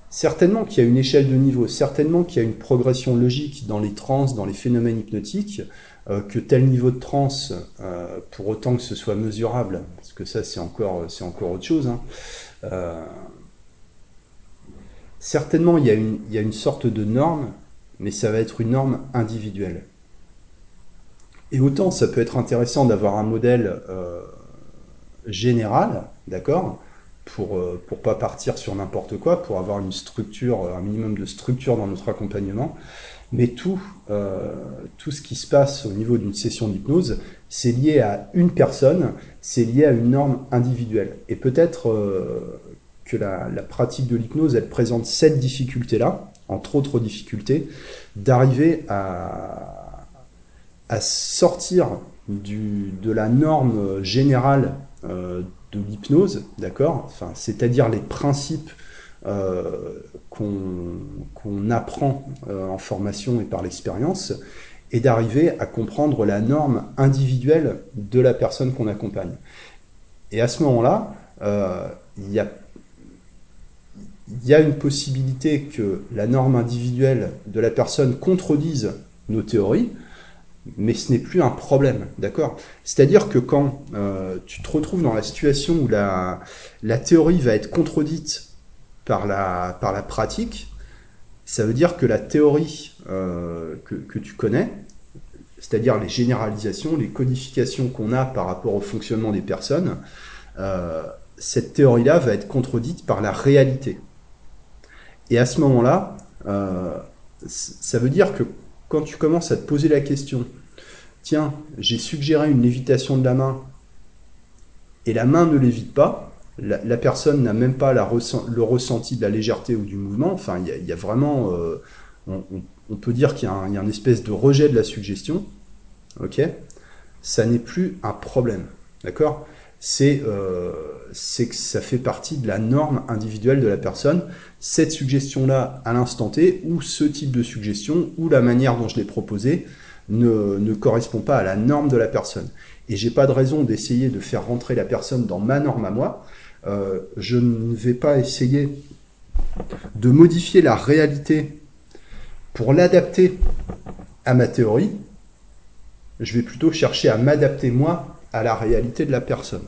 certainement qu'il y a une échelle de niveau, certainement qu'il y a une progression logique dans les trans, dans les phénomènes hypnotiques, euh, que tel niveau de trans, pour autant que ce soit mesurable, parce que ça c'est encore, c'est encore autre chose, hein, certainement il y, a une, il y a une sorte de norme, mais ça va être une norme individuelle. Et autant ça peut être intéressant d'avoir un modèle euh, général, d'accord, pour euh, pour pas partir sur n'importe quoi, pour avoir une structure, un minimum de structure dans notre accompagnement, mais tout, euh, tout ce qui se passe au niveau d'une session d'hypnose, c'est lié à une personne, c'est lié à une norme individuelle. Et peut-être euh, que la, la, pratique de l'hypnose, elle présente cette difficulté-là, entre autres difficultés, d'arriver à, sortir de la norme générale euh, de l'hypnose, d'accord? Enfin, C'est-à-dire les principes euh, qu'on apprend euh, en formation et par l'expérience, et d'arriver à comprendre la norme individuelle de la personne qu'on accompagne. Et à ce moment-là, il y a il y a une possibilité que la norme individuelle de la personne contredise nos théories, mais ce n'est plus un problème, d'accord? C'est-à-dire que quand euh, tu te retrouves dans la situation où la, théorie va être contredite par la, pratique, ça veut dire que la théorie euh, que, que, tu connais, c'est-à-dire les généralisations, les codifications qu'on a par rapport au fonctionnement des personnes, euh, cette théorie-là va être contredite par la réalité. Et à ce moment-là, euh, ça veut dire que quand tu commences à te poser la question, tiens, j'ai suggéré une lévitation de la main, et la main ne lévite pas, la, personne n'a même pas le ressenti de la légèreté ou du mouvement. Enfin, il y a, vraiment, euh, on, peut dire qu'il y, y, a un espèce de rejet de la suggestion. Ok, ça n'est plus un problème. D'accord? C'est euh, c'est que ça fait partie de la norme individuelle de la personne. Cette suggestion-là, à l'instant T, ou ce type de suggestion, ou la manière dont je l'ai proposé, ne, ne correspond pas à la norme de la personne. Et j'ai pas de raison d'essayer de faire rentrer la personne dans ma norme à moi, euh, je ne vais pas essayer de modifier la réalité pour l'adapter à ma théorie. Je vais plutôt chercher à m'adapter moi à la réalité de la personne.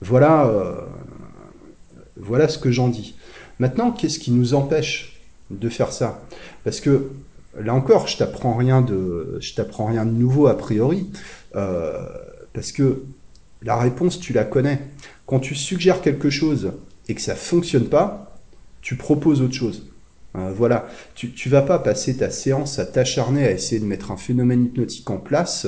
Voilà, euh, voilà ce que j'en dis. Maintenant, qu'est-ce qui nous empêche de faire ça? Parce que là encore, je t'apprends rien de, t'apprends rien de nouveau a priori, euh, parce que la réponse, tu la connais. Quand tu suggères quelque chose et que ça fonctionne pas, tu proposes autre chose. Euh, voilà, tu, vas pas passer ta séance à t'acharner à essayer de mettre un phénomène hypnotique en place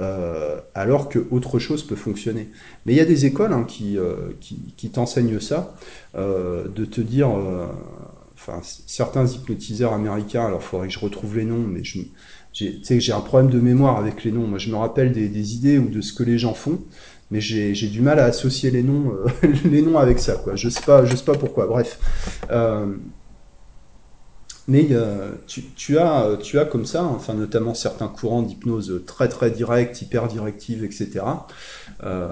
euh, alors que autre chose peut fonctionner. Mais il y a des écoles hein, qui, euh, qui, t'enseignent ça, euh, de te dire, enfin certains hypnotiseurs américains, alors faudrait que je retrouve les noms, mais je j'ai un problème de mémoire avec les noms. Moi, je me rappelle des, idées ou de ce que les gens font mais j'ai du mal à associer les noms, les noms avec ça, quoi. Je sais je sais pas pourquoi. Bref. Euh, mais euh, tu, as, tu as comme ça, enfin notamment certains courants d'hypnose très très directs, hyper directive, etc. Euh,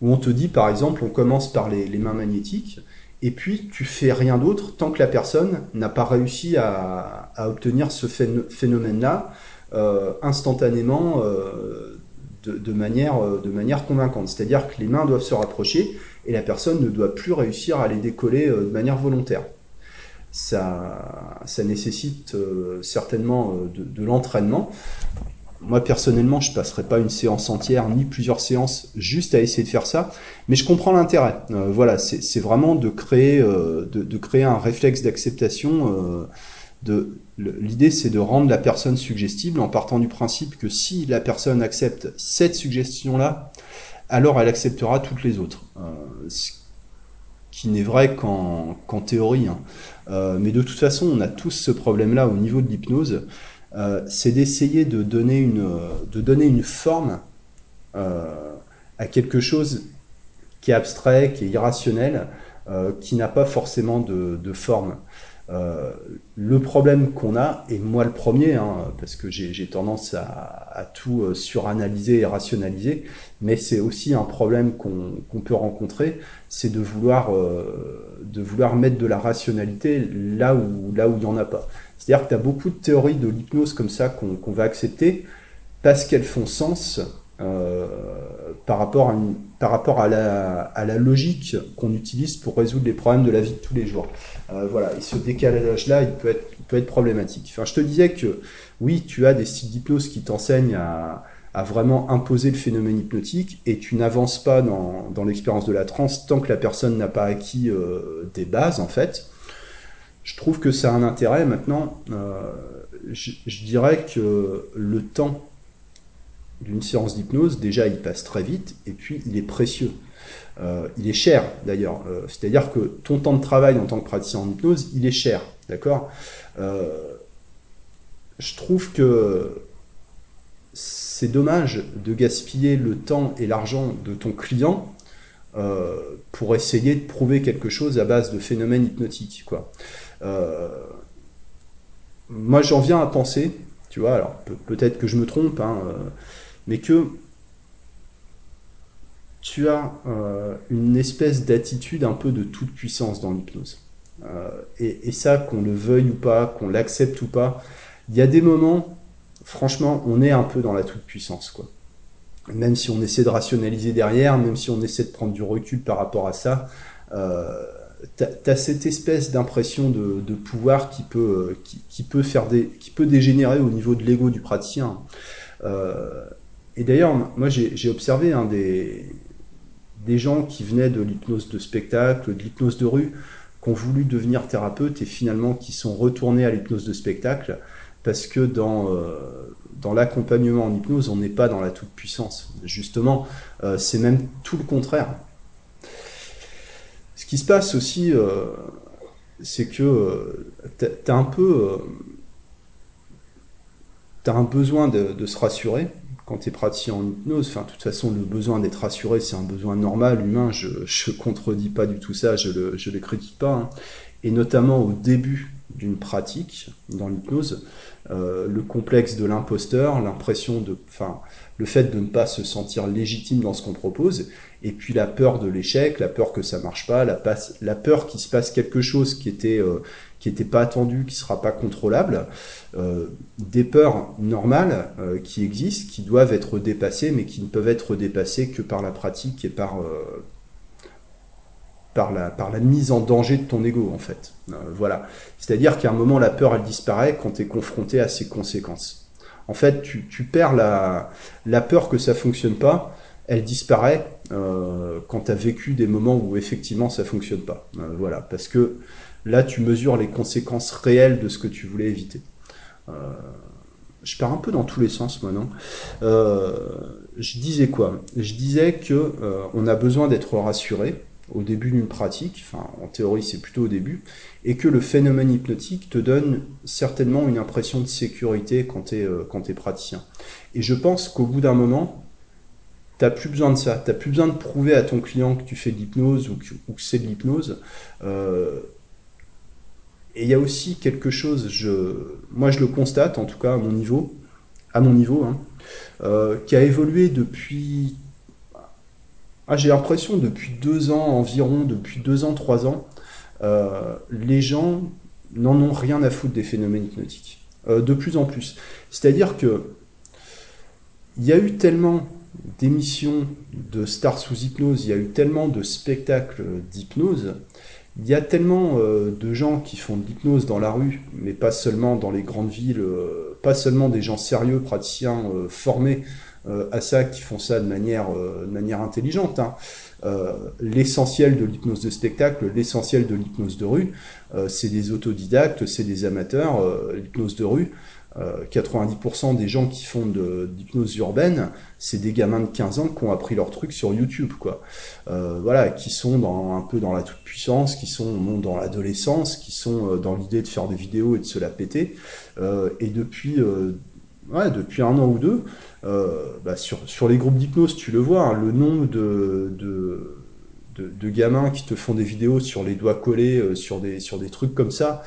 où on te dit, par exemple, on commence par les, mains magnétiques, et puis tu fais rien d'autre tant que la personne n'a pas réussi à, obtenir ce phénomène-là euh, instantanément euh, de, manière, euh, de manière convaincante. C'est-à-dire que les mains doivent se rapprocher et la personne ne doit plus réussir à les décoller euh, de manière volontaire. Ça, nécessite certainement de, de l'entraînement moi personnellement, je passerai pas une séance entière ni plusieurs séances juste à essayer de faire ça, mais je comprends l'intérêt. Euh, voilà, c'est vraiment de créer, euh, de, créer un réflexe d'acceptation. Euh, l'idée, c'est de rendre la personne suggestible en partant du principe que si la personne accepte cette suggestion-là, alors elle acceptera toutes les autres. ce qui n'est vrai qu'en théorie. Hein. Mais de toute façon, on a tous ce problème-là au niveau de l'hypnose. Euh, c'est d'essayer de donner une, de donner une forme euh, à quelque chose qui est abstrait, qui est irrationnel, euh, qui n'a pas forcément de, forme. Le problème qu'on a, et moi le premier, hein, parce que j'ai tendance à, tout suranalyser et rationaliser, mais c'est aussi un problème qu'on peut rencontrer, c'est de vouloir, de vouloir mettre de la rationalité là où là où il n'y en a pas. C'est-à-dire que tu as beaucoup de théories de l'hypnose comme ça qu'on va accepter parce qu'elles font sens euh, par rapport, à, par rapport à, la, logique qu'on utilise pour résoudre les problèmes de la vie de tous les jours. Euh, voilà, et ce décalage-là, il peut être, problématique. Enfin, je te disais que oui, tu as des styles d'hypnose qui t'enseignent à, vraiment imposer le phénomène hypnotique et tu n'avances pas dans, dans l'expérience de la transe tant que la personne n'a pas acquis euh, des bases, en fait je trouve que ça a un intérêt. Maintenant, euh, je, dirais que le temps d'une séance d'hypnose, déjà, il passe très vite, et puis il est précieux. Euh, il est cher, d'ailleurs. Euh, c'est-à-dire que ton temps de travail en tant que praticien en hypnose, il est cher, d'accord? Je trouve que c'est dommage de gaspiller le temps et l'argent de ton client pour essayer de prouver quelque chose à base de phénomènes hypnotiques, quoi. Euh, moi, j'en viens à penser, tu vois, alors peut-être que je me trompe, hein, euh, mais que tu as euh, une espèce d'attitude un peu de toute puissance dans l'hypnose. et, ça, qu'on le veuille ou pas, qu'on l'accepte ou pas, il y a des moments, franchement, on est un peu dans la toute puissance, quoi. Même si on essaie de rationaliser derrière, même si on essaie de prendre du recul par rapport à ça, tu as, cette espèce d'impression de, pouvoir qui peut, qui, peut faire des, qui peut dégénérer au niveau de l'ego du praticien. Euh, et d'ailleurs, moi j'ai observé hein, des, gens qui venaient de l'hypnose de spectacle, de l'hypnose de rue, qui ont voulu devenir thérapeute et finalement qui sont retournés à l'hypnose de spectacle parce que dans, euh, l'accompagnement en hypnose, on n'est pas dans la toute-puissance. Justement, euh, c'est même tout le contraire. Ce qui se passe aussi, euh, c'est que tu as un peu. As un besoin de, se rassurer quand tu es praticien en hypnose. Enfin, de toute façon, le besoin d'être rassuré, c'est un besoin normal, humain. Je ne contredis pas du tout ça, je ne le, je le critique pas. Hein. Et notamment au début d'une pratique dans l'hypnose, le complexe de l'imposteur, l'impression de, enfin, le fait de ne pas se sentir légitime dans ce qu'on propose, et puis la peur de l'échec, la peur que ça marche pas, la, la peur qu'il se passe quelque chose qui était euh, qui était pas attendu, qui sera pas contrôlable, euh, des peurs normales euh, qui existent, qui doivent être dépassées, mais qui ne peuvent être dépassées que par la pratique et par par la, par la mise en danger de ton ego en fait. voilà. C'est-à-dire qu'à un moment la peur elle disparaît quand tu es confronté à ses conséquences. En fait, tu, tu perds la, la peur que ça fonctionne pas elle disparaît euh, quand tu as vécu des moments où effectivement ça fonctionne pas. Euh, voilà, parce que là tu mesures les conséquences réelles de ce que tu voulais éviter. Euh, je pars un peu dans tous les sens moi, non? Je disais quoi? Je disais que on a besoin d'être rassuré au début d'une pratique, enfin en théorie c'est plutôt au début, et que le phénomène hypnotique te donne certainement une impression de sécurité quand tu es, praticien. Et je pense qu'au bout d'un moment, T'as plus besoin de ça. T'as plus besoin de prouver à ton client que tu fais de l'hypnose ou que, c'est de l'hypnose. Euh, et il y a aussi quelque chose, moi je le constate, en tout cas à mon niveau, à mon niveau, hein, euh, qui a évolué depuis. Ah, j'ai l'impression depuis deux ans environ, depuis deux ans, trois ans, euh, les gens n'en ont rien à foutre des phénomènes hypnotiques. de plus en plus. C'est-à-dire que il y a eu tellement d'émissions de stars sous hypnose, il y a eu tellement de spectacles d'hypnose, il y a tellement de gens qui font de l'hypnose dans la rue, mais pas seulement dans les grandes villes, pas seulement des gens sérieux, praticiens formés à ça, qui font ça de manière, de manière intelligente. Hein. l'essentiel de l'hypnose de spectacle, l'essentiel de l'hypnose de rue, c'est des autodidactes, c'est des amateurs. l'hypnose de rue, 90% des gens qui font de l'hypnose urbaine, c'est des gamins de 15 ans qui ont appris leur truc sur YouTube, quoi. Euh, voilà, qui sont un peu dans la toute puissance, qui sont dans l'adolescence, qui sont euh, dans l'idée de faire des vidéos et de se la péter. Euh, et depuis, ouais, depuis un an ou deux, bah sur, les groupes d'hypnose, tu le vois, hein, le nombre de de, gamins qui te font des vidéos sur les doigts collés, sur, des, sur des trucs comme ça,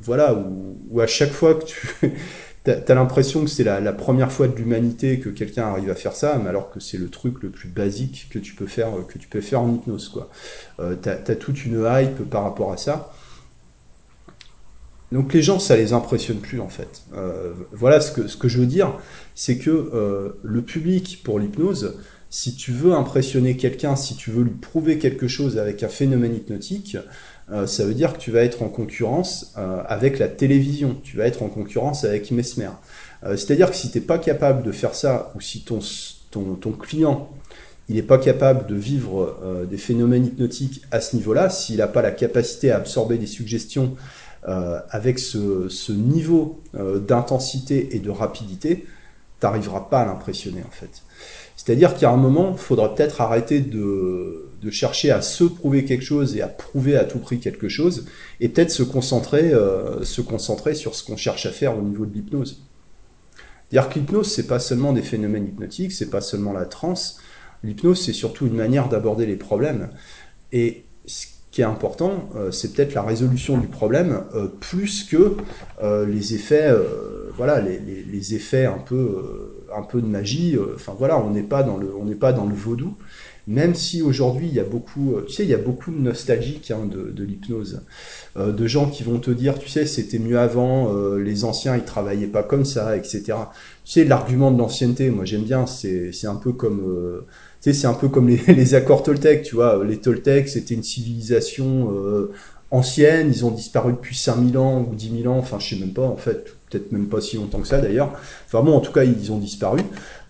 voilà, où, à chaque fois que tu as, l'impression que c'est la, première fois de l'humanité que quelqu'un arrive à faire ça, mais alors que c'est le truc le plus basique que tu peux faire, que tu peux faire en hypnose, quoi. Euh, tu as, toute une hype par rapport à ça. Donc les gens, ça les impressionne plus en fait. Euh, voilà ce que, ce que je veux dire, c'est que euh, le public pour l'hypnose, si tu veux impressionner quelqu'un, si tu veux lui prouver quelque chose avec un phénomène hypnotique, euh, ça veut dire que tu vas être en concurrence euh, avec la télévision, tu vas être en concurrence avec Mesmer. Euh, c'est-à-dire que si tu n'es pas capable de faire ça, ou si ton, client il n'est pas capable de vivre des phénomènes hypnotiques à ce niveau-là, s'il n'a pas la capacité à absorber des suggestions avec ce, ce niveau d'intensité et de rapidité, tu n'arriveras pas à l'impressionner en fait. C'est-à-dire a un moment, il faudra peut-être arrêter de, chercher à se prouver quelque chose et à prouver à tout prix quelque chose, et peut-être se concentrer, euh, se concentrer sur ce qu'on cherche à faire au niveau de l'hypnose. C'est-à-dire que l'hypnose, c'est pas seulement des phénomènes hypnotiques, c'est pas seulement la transe. L'hypnose, c'est surtout une manière d'aborder les problèmes. Et ce qui est important, euh, c'est peut-être la résolution du problème, euh, plus que les effets, voilà, les, effets un peu un peu de magie. Euh, enfin voilà, on n'est pas dans le, on n'est pas dans le vaudou. Même si aujourd'hui il y a beaucoup, euh, tu sais, il y a beaucoup de nostalgiques hein, de, de l'hypnose, euh, de gens qui vont te dire, tu sais, c'était mieux avant, les anciens ils travaillaient pas comme ça, etc. Tu sais, l'argument de l'ancienneté, moi j'aime bien, c'est, c'est un peu comme, tu sais, c'est un peu comme les, les, accords Toltec, tu vois. Les Toltecs, c'était une civilisation ancienne, ils ont disparu depuis 5000 ans ou 10 000 ans, enfin je sais même pas en fait, peut-être même pas si longtemps que ça d'ailleurs. Enfin bon, en tout cas, ils ont disparu.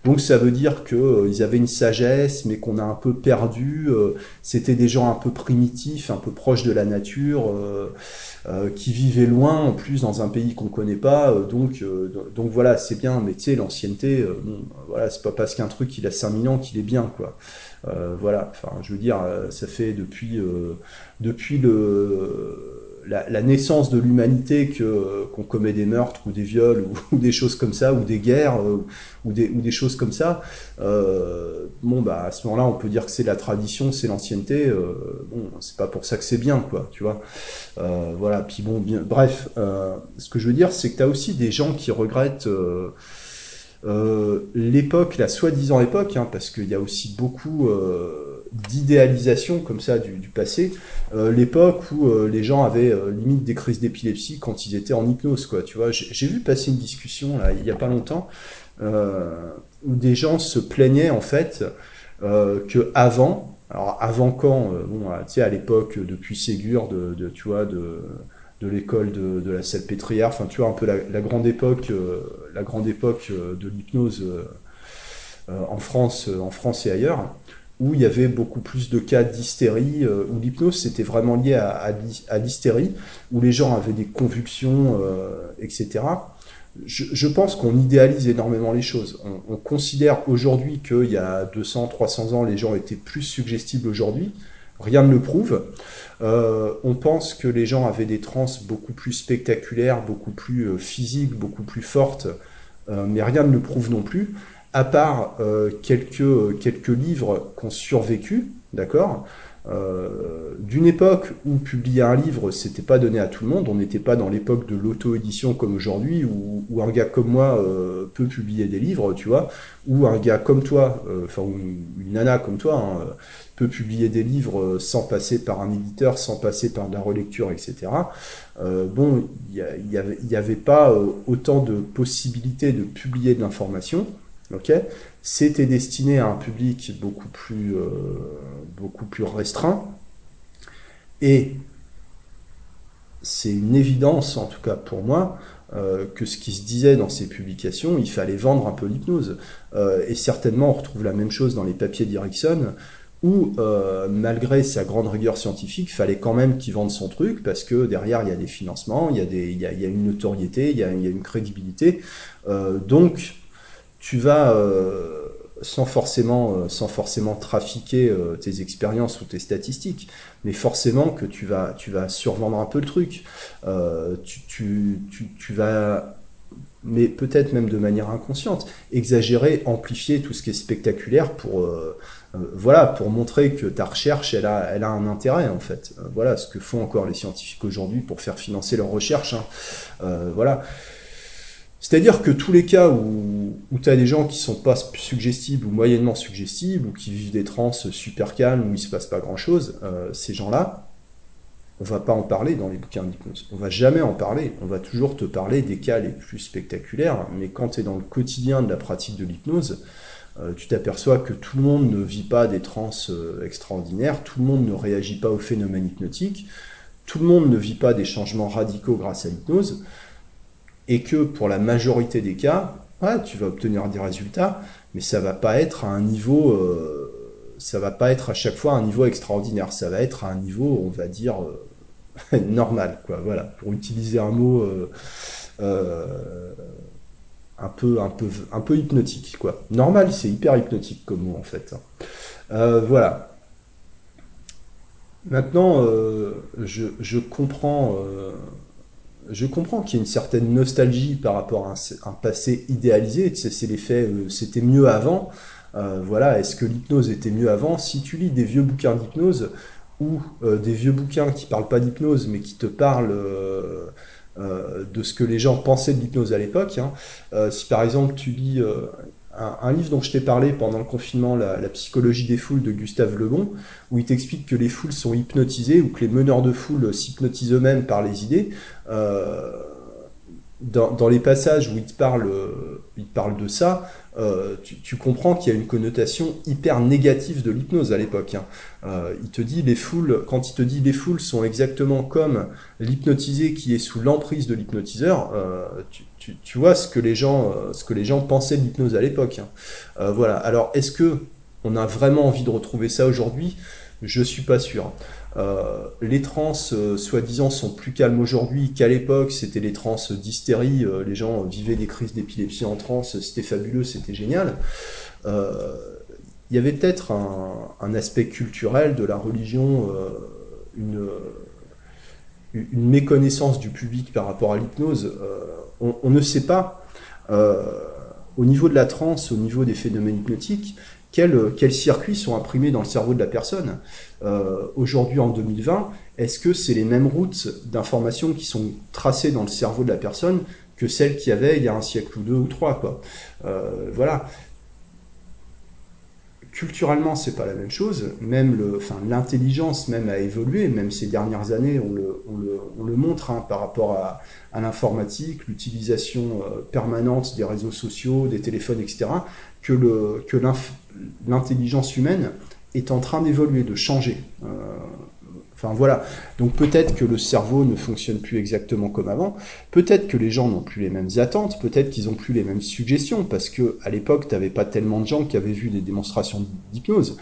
Donc ça veut dire qu'ils euh, avaient une sagesse, mais qu'on a un peu perdu. Euh, C'était des gens un peu primitifs, un peu proches de la nature, euh, euh qui vivaient loin, en plus dans un pays qu'on connaît pas. Donc donc voilà, c'est bien. Mais tu sais, l'ancienneté, bon, voilà, c'est pas parce qu'un truc il a 5000 ans qu'il est bien, quoi. voilà. Enfin, je veux dire, ça fait depuis depuis le la, naissance de l'humanité que qu'on commet des meurtres ou des viols ou, des choses comme ça ou des guerres euh, ou, des, ou des choses comme ça euh, bon bah à ce moment-là on peut dire que c'est la tradition c'est l'ancienneté euh, bon c'est pas pour ça que c'est bien quoi tu vois. Euh, voilà puis bon bien bref euh, ce que je veux dire c'est que tu as aussi des gens qui regrettent l'époque la soi-disant époque hein, parce qu'il y a aussi beaucoup d'idéalisation comme ça du, passé, euh, l'époque où euh, les gens avaient euh, limite des crises d'épilepsie quand ils étaient en hypnose, quoi. Tu vois, j'ai vu passer une discussion là il y a pas longtemps où des gens se plaignaient en fait que avant, alors avant quand, bon, tu à l'époque depuis Ségur, de, de, tu vois, de de l'école de, de, la Salpêtrière, enfin tu vois un peu la, la grande époque, la grande époque de l'hypnose en France, en France et ailleurs où il y avait beaucoup plus de cas d'hystérie, euh, où l'hypnose c'était vraiment lié à, à, l'hystérie, où les gens avaient des convulsions, euh, etc. Je, pense qu'on idéalise énormément les choses. On, on considère aujourd'hui qu'il y a 200, 300 ans, les gens étaient plus suggestibles aujourd'hui. Rien ne le prouve. Euh, on pense que les gens avaient des trans beaucoup plus spectaculaires, beaucoup plus physiques, beaucoup plus fortes, mais rien ne le prouve non plus à part euh, quelques, quelques livres qui ont survécu, d'accord euh, d'une époque où publier un livre, c'était pas donné à tout le monde. On n'était pas dans l'époque de l'auto-édition comme aujourd'hui, où, un gars comme moi euh, peut publier des livres, tu vois, ou un gars comme toi, enfin une nana comme toi, hein, peut publier des livres sans passer par un éditeur, sans passer par de la relecture, etc. Bon, il n'y avait pas autant de possibilités de publier de l'information. C'était destiné à un public beaucoup plus, euh, beaucoup plus restreint. Et c'est une évidence, en tout cas pour moi, euh, que ce qui se disait dans ces publications, il fallait vendre un peu l'hypnose. Euh, et certainement, on retrouve la même chose dans les papiers d'Erickson, où, malgré sa grande rigueur scientifique, fallait quand même qu'il vende son truc, parce que derrière, il y a des financements, il y a, des, il y a une notoriété, il y a, il y a une crédibilité. donc, tu vas sans forcément, euh, sans forcément trafiquer euh, tes expériences ou tes statistiques, mais forcément que tu vas, tu vas survendre un peu le truc. Euh, tu, vas, mais peut-être même de manière inconsciente, exagérer, amplifier tout ce qui est spectaculaire pour, voilà, pour montrer que ta recherche, elle a, elle a un intérêt en fait. voilà ce que font encore les scientifiques aujourd'hui pour faire financer leurs recherches. Hein. voilà. C'est-à-dire que tous les cas où, où tu as des gens qui sont pas suggestibles ou moyennement suggestibles, ou qui vivent des trans super calmes où il se passe pas grand-chose, euh, ces gens-là, on va pas en parler dans les bouquins d'hypnose. On va jamais en parler. On va toujours te parler des cas les plus spectaculaires, mais quand tu es dans le quotidien de la pratique de l'hypnose, euh, tu t'aperçois que tout le monde ne vit pas des trans euh, extraordinaires, tout le monde ne réagit pas aux phénomènes hypnotiques, tout le monde ne vit pas des changements radicaux grâce à l'hypnose et que pour la majorité des cas, tu vas obtenir des résultats, mais ça va pas être à un niveau, euh, ça va pas être à chaque fois un niveau extraordinaire, ça va être à un niveau, on va dire, euh, normal, quoi, voilà, pour utiliser un mot euh, un, peu, un, peu, hypnotique, quoi. Normal, c'est hyper hypnotique comme mot, en fait. voilà. Maintenant, je, comprends je comprends qu'il y ait une certaine nostalgie par rapport à un, passé idéalisé. C'est l'effet, euh, c'était mieux avant. Euh, voilà, est-ce que l'hypnose était mieux avant? Si tu lis des vieux bouquins d'hypnose ou euh, des vieux bouquins qui parlent pas d'hypnose mais qui te parlent de ce que les gens pensaient de l'hypnose à l'époque, hein, si par exemple tu lis un, livre dont je t'ai parlé pendant le confinement, la, psychologie des foules de Gustave Lebon, où il t'explique que les foules sont hypnotisées ou que les meneurs de foule s'hypnotisent eux-mêmes par les idées. Euh, dans, les passages où il te parle, il parle de ça, euh, tu, comprends qu'il y a une connotation hyper négative de l'hypnose à l'époque. Hein. Euh, il te dit les foules, quand il te dit les foules sont exactement comme l'hypnotisé qui est sous l'emprise de l'hypnotiseur, euh, tu, vois ce que les gens, euh, ce que les gens pensaient de l'hypnose à l'époque. Hein. Euh, voilà. Alors est-ce que on a vraiment envie de retrouver ça aujourd'hui? Je suis pas sûr. Euh, les trans, euh, soi-disant, sont plus calmes aujourd'hui qu'à l'époque. C'était les trans d'hystérie. Euh, les gens vivaient des crises d'épilepsie en trans. C'était fabuleux, c'était génial. Il y avait peut-être un, aspect culturel de la religion, une, méconnaissance du public par rapport à l'hypnose. On, ne sait pas. au niveau de la transe, au niveau des phénomènes hypnotiques, quels, circuits sont imprimés dans le cerveau de la personne. Euh, Aujourd'hui, en 2020, est-ce que c'est les mêmes routes d'information qui sont tracées dans le cerveau de la personne que celles qu'il y avait il y a un siècle ou deux ou trois quoi? Euh, voilà. Culturellement, c'est pas la même chose. Même le, enfin, l'intelligence même a évolué. Même ces dernières années, on le, on le, on le montre hein, par rapport à, l'informatique, l'utilisation euh, permanente des réseaux sociaux, des téléphones, etc que l'intelligence humaine est en train d'évoluer, de changer. Euh, enfin voilà. Donc peut-être que le cerveau ne fonctionne plus exactement comme avant. Peut-être que les gens n'ont plus les mêmes attentes. Peut-être qu'ils n'ont plus les mêmes suggestions parce que à l'époque, tu n'avais pas tellement de gens qui avaient vu des démonstrations d'hypnose.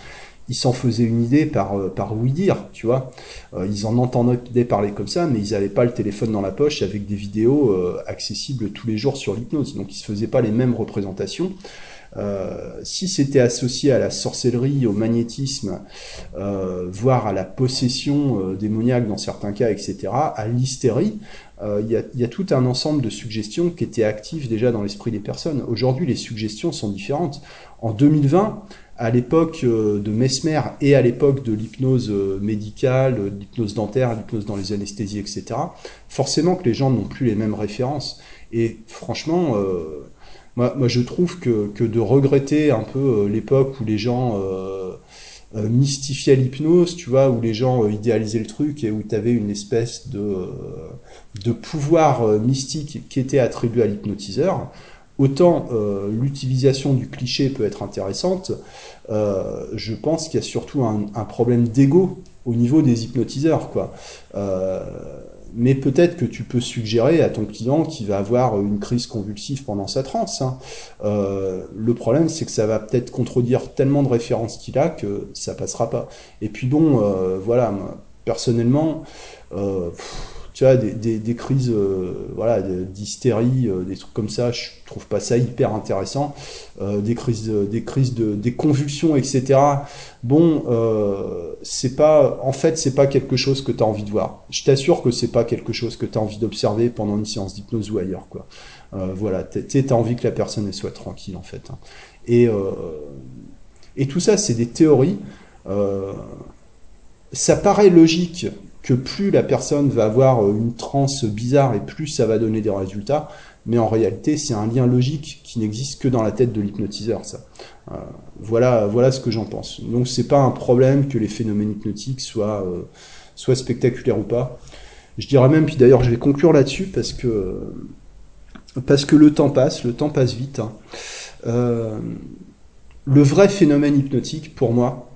Ils s'en faisaient une idée par, euh, par oui dire, tu vois. Euh, ils en entendaient parler comme ça, mais ils n'avaient pas le téléphone dans la poche avec des vidéos accessibles tous les jours sur l'hypnose. Donc ils se faisaient pas les mêmes représentations. Euh, si c'était associé à la sorcellerie, au magnétisme, euh, voire à la possession euh, démoniaque dans certains cas, etc., à l'hystérie, il y, a tout un ensemble de suggestions qui étaient actives déjà dans l'esprit des personnes. Aujourd'hui, les suggestions sont différentes. En 2020, à l'époque de Mesmer et à l'époque de l'hypnose médicale, l'hypnose dentaire, l'hypnose dans les anesthésies, etc., forcément que les gens n'ont plus les mêmes références. Et franchement, moi, je trouve que, que de regretter un peu euh, l'époque où les gens euh, euh, mystifiaient l'hypnose, tu vois, où les gens idéalisaient le truc et où tu avais une espèce de, de pouvoir mystique qui était attribué à l'hypnotiseur. autant l'utilisation du cliché peut être intéressante, je pense qu'il y a surtout un, un problème d'ego au niveau des hypnotiseurs, quoi mais peut-être que tu peux suggérer à ton client qui va avoir une crise convulsive pendant sa transe. Hein. Euh, le problème, c'est que ça va peut-être contredire tellement de références qu'il a que ça passera pas. Et puis bon, euh, voilà, personnellement, euh, tu des, crises euh, voilà, d'hystérie, euh, des trucs comme ça, je trouve pas ça hyper intéressant. Euh, des crises, des crises de, des convulsions, etc. Bon, c'est pas, en fait, c'est pas quelque chose que tu as envie de voir. Je t'assure que c'est pas quelque chose que tu as envie d'observer pendant une séance d'hypnose ou ailleurs, quoi. voilà, tu as envie que la personne soit tranquille, en fait. Hein. Et tout ça, c'est des théories. ça paraît logique que plus la personne va avoir euh, une transe bizarre et plus ça va donner des résultats. Mais en réalité, c'est un lien logique qui n'existe que dans la tête de l'hypnotiseur, ça. Euh, voilà, voilà ce que j'en pense. Donc c'est pas un problème que les phénomènes hypnotiques soient, euh, spectaculaires ou pas. Je dirais même, puis d'ailleurs je vais conclure là-dessus parce que le temps passe, le temps passe vite. Hein. Le vrai phénomène hypnotique, pour moi,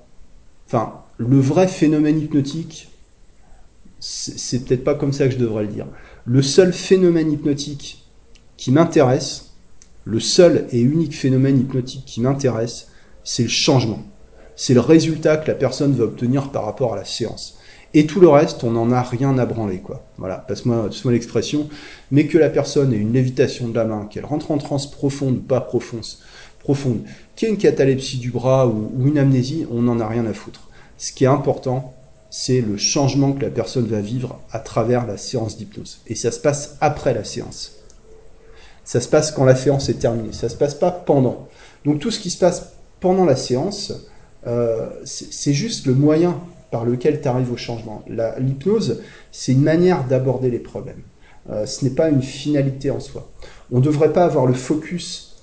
enfin, le vrai phénomène hypnotique, c'est peut-être pas comme ça que je devrais le dire. Le seul phénomène hypnotique qui m'intéresse, le seul et unique phénomène hypnotique qui m'intéresse, c'est le changement. C'est le résultat que la personne va obtenir par rapport à la séance. Et tout le reste, on n'en a rien à branler, quoi. Voilà, passe-moi passe l'expression. Mais que la personne ait une lévitation de la main, qu'elle rentre en transe profonde ou pas profonde, profonde, qu'il y ait une catalepsie du bras ou, ou une amnésie, on n'en a rien à foutre. Ce qui est important, c'est le changement que la personne va vivre à travers la séance d'hypnose. Et ça se passe après la séance. Ça se passe quand la séance est terminée. Ça se passe pas pendant. Donc tout ce qui se passe pendant la séance, euh, c'est juste le moyen par lequel tu arrives au changement. L'hypnose, c'est une manière d'aborder les problèmes. Euh, ce n'est pas une finalité en soi. On ne devrait pas avoir le focus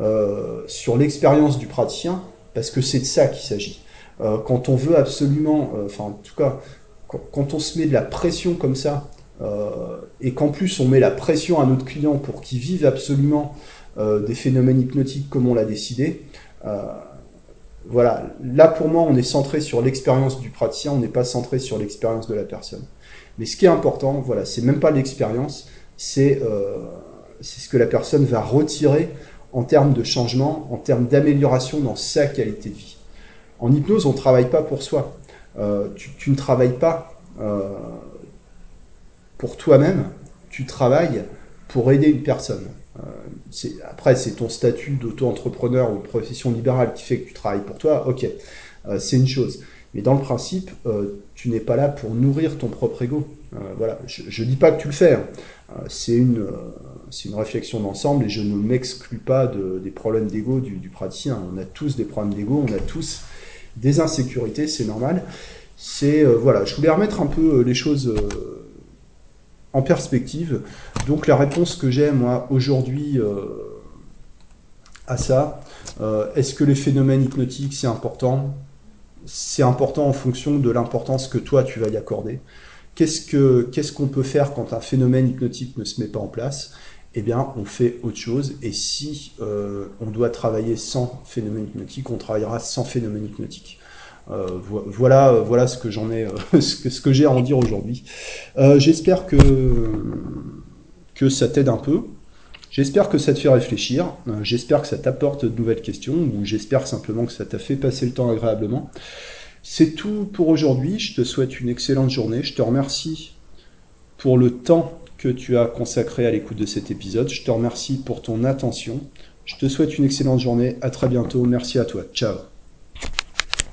euh, sur l'expérience du praticien, parce que c'est de ça qu'il s'agit. Euh, quand on veut absolument, euh, enfin en tout cas, quand, on se met de la pression comme ça, euh, et qu'en plus on met la pression à notre client pour qu'il vive absolument des phénomènes hypnotiques comme on l'a décidé, voilà, là pour moi on est centré sur l'expérience du praticien, on n'est pas centré sur l'expérience de la personne. Mais ce qui est important, voilà, c'est même pas l'expérience, c'est euh, ce que la personne va retirer en termes de changement, en termes d'amélioration dans sa qualité de vie. En hypnose, on ne travaille pas pour soi. Euh, tu, ne travailles pas euh, pour toi-même, tu travailles pour aider une personne. Euh, après, c'est ton statut d'auto-entrepreneur ou profession libérale qui fait que tu travailles pour toi, ok, c'est une chose. Mais dans le principe, tu n'es pas là pour nourrir ton propre ego. voilà, je ne dis pas que tu le fais. Hein. c'est une, une réflexion d'ensemble et je ne m'exclus pas de, des problèmes d'ego du, du, praticien. On a tous des problèmes d'ego, on a tous des insécurités, c'est normal. C'est euh, voilà, je voulais remettre un peu euh, les choses euh, en perspective. Donc la réponse que j'ai moi aujourd'hui à ça, est-ce que les phénomènes hypnotiques c'est important? C'est important en fonction de l'importance que toi tu vas y accorder. Qu'est-ce que qu'est-ce qu'on peut faire quand un phénomène hypnotique ne se met pas en place? Eh bien, on fait autre chose. Et si euh, on doit travailler sans phénomène hypnotique, on travaillera sans phénomène hypnotique. Euh, voilà, voilà ce que j'en ai, euh, ce que, j'ai à en dire aujourd'hui. J'espère que que ça t'aide un peu. J'espère que ça te fait réfléchir. J'espère que ça t'apporte de nouvelles questions, ou j'espère simplement que ça t'a fait passer le temps agréablement. C'est tout pour aujourd'hui. Je te souhaite une excellente journée. Je te remercie pour le temps que tu as consacré à l'écoute de cet épisode. Je te remercie pour ton attention. Je te souhaite une excellente journée. À très bientôt. Merci à toi. Ciao.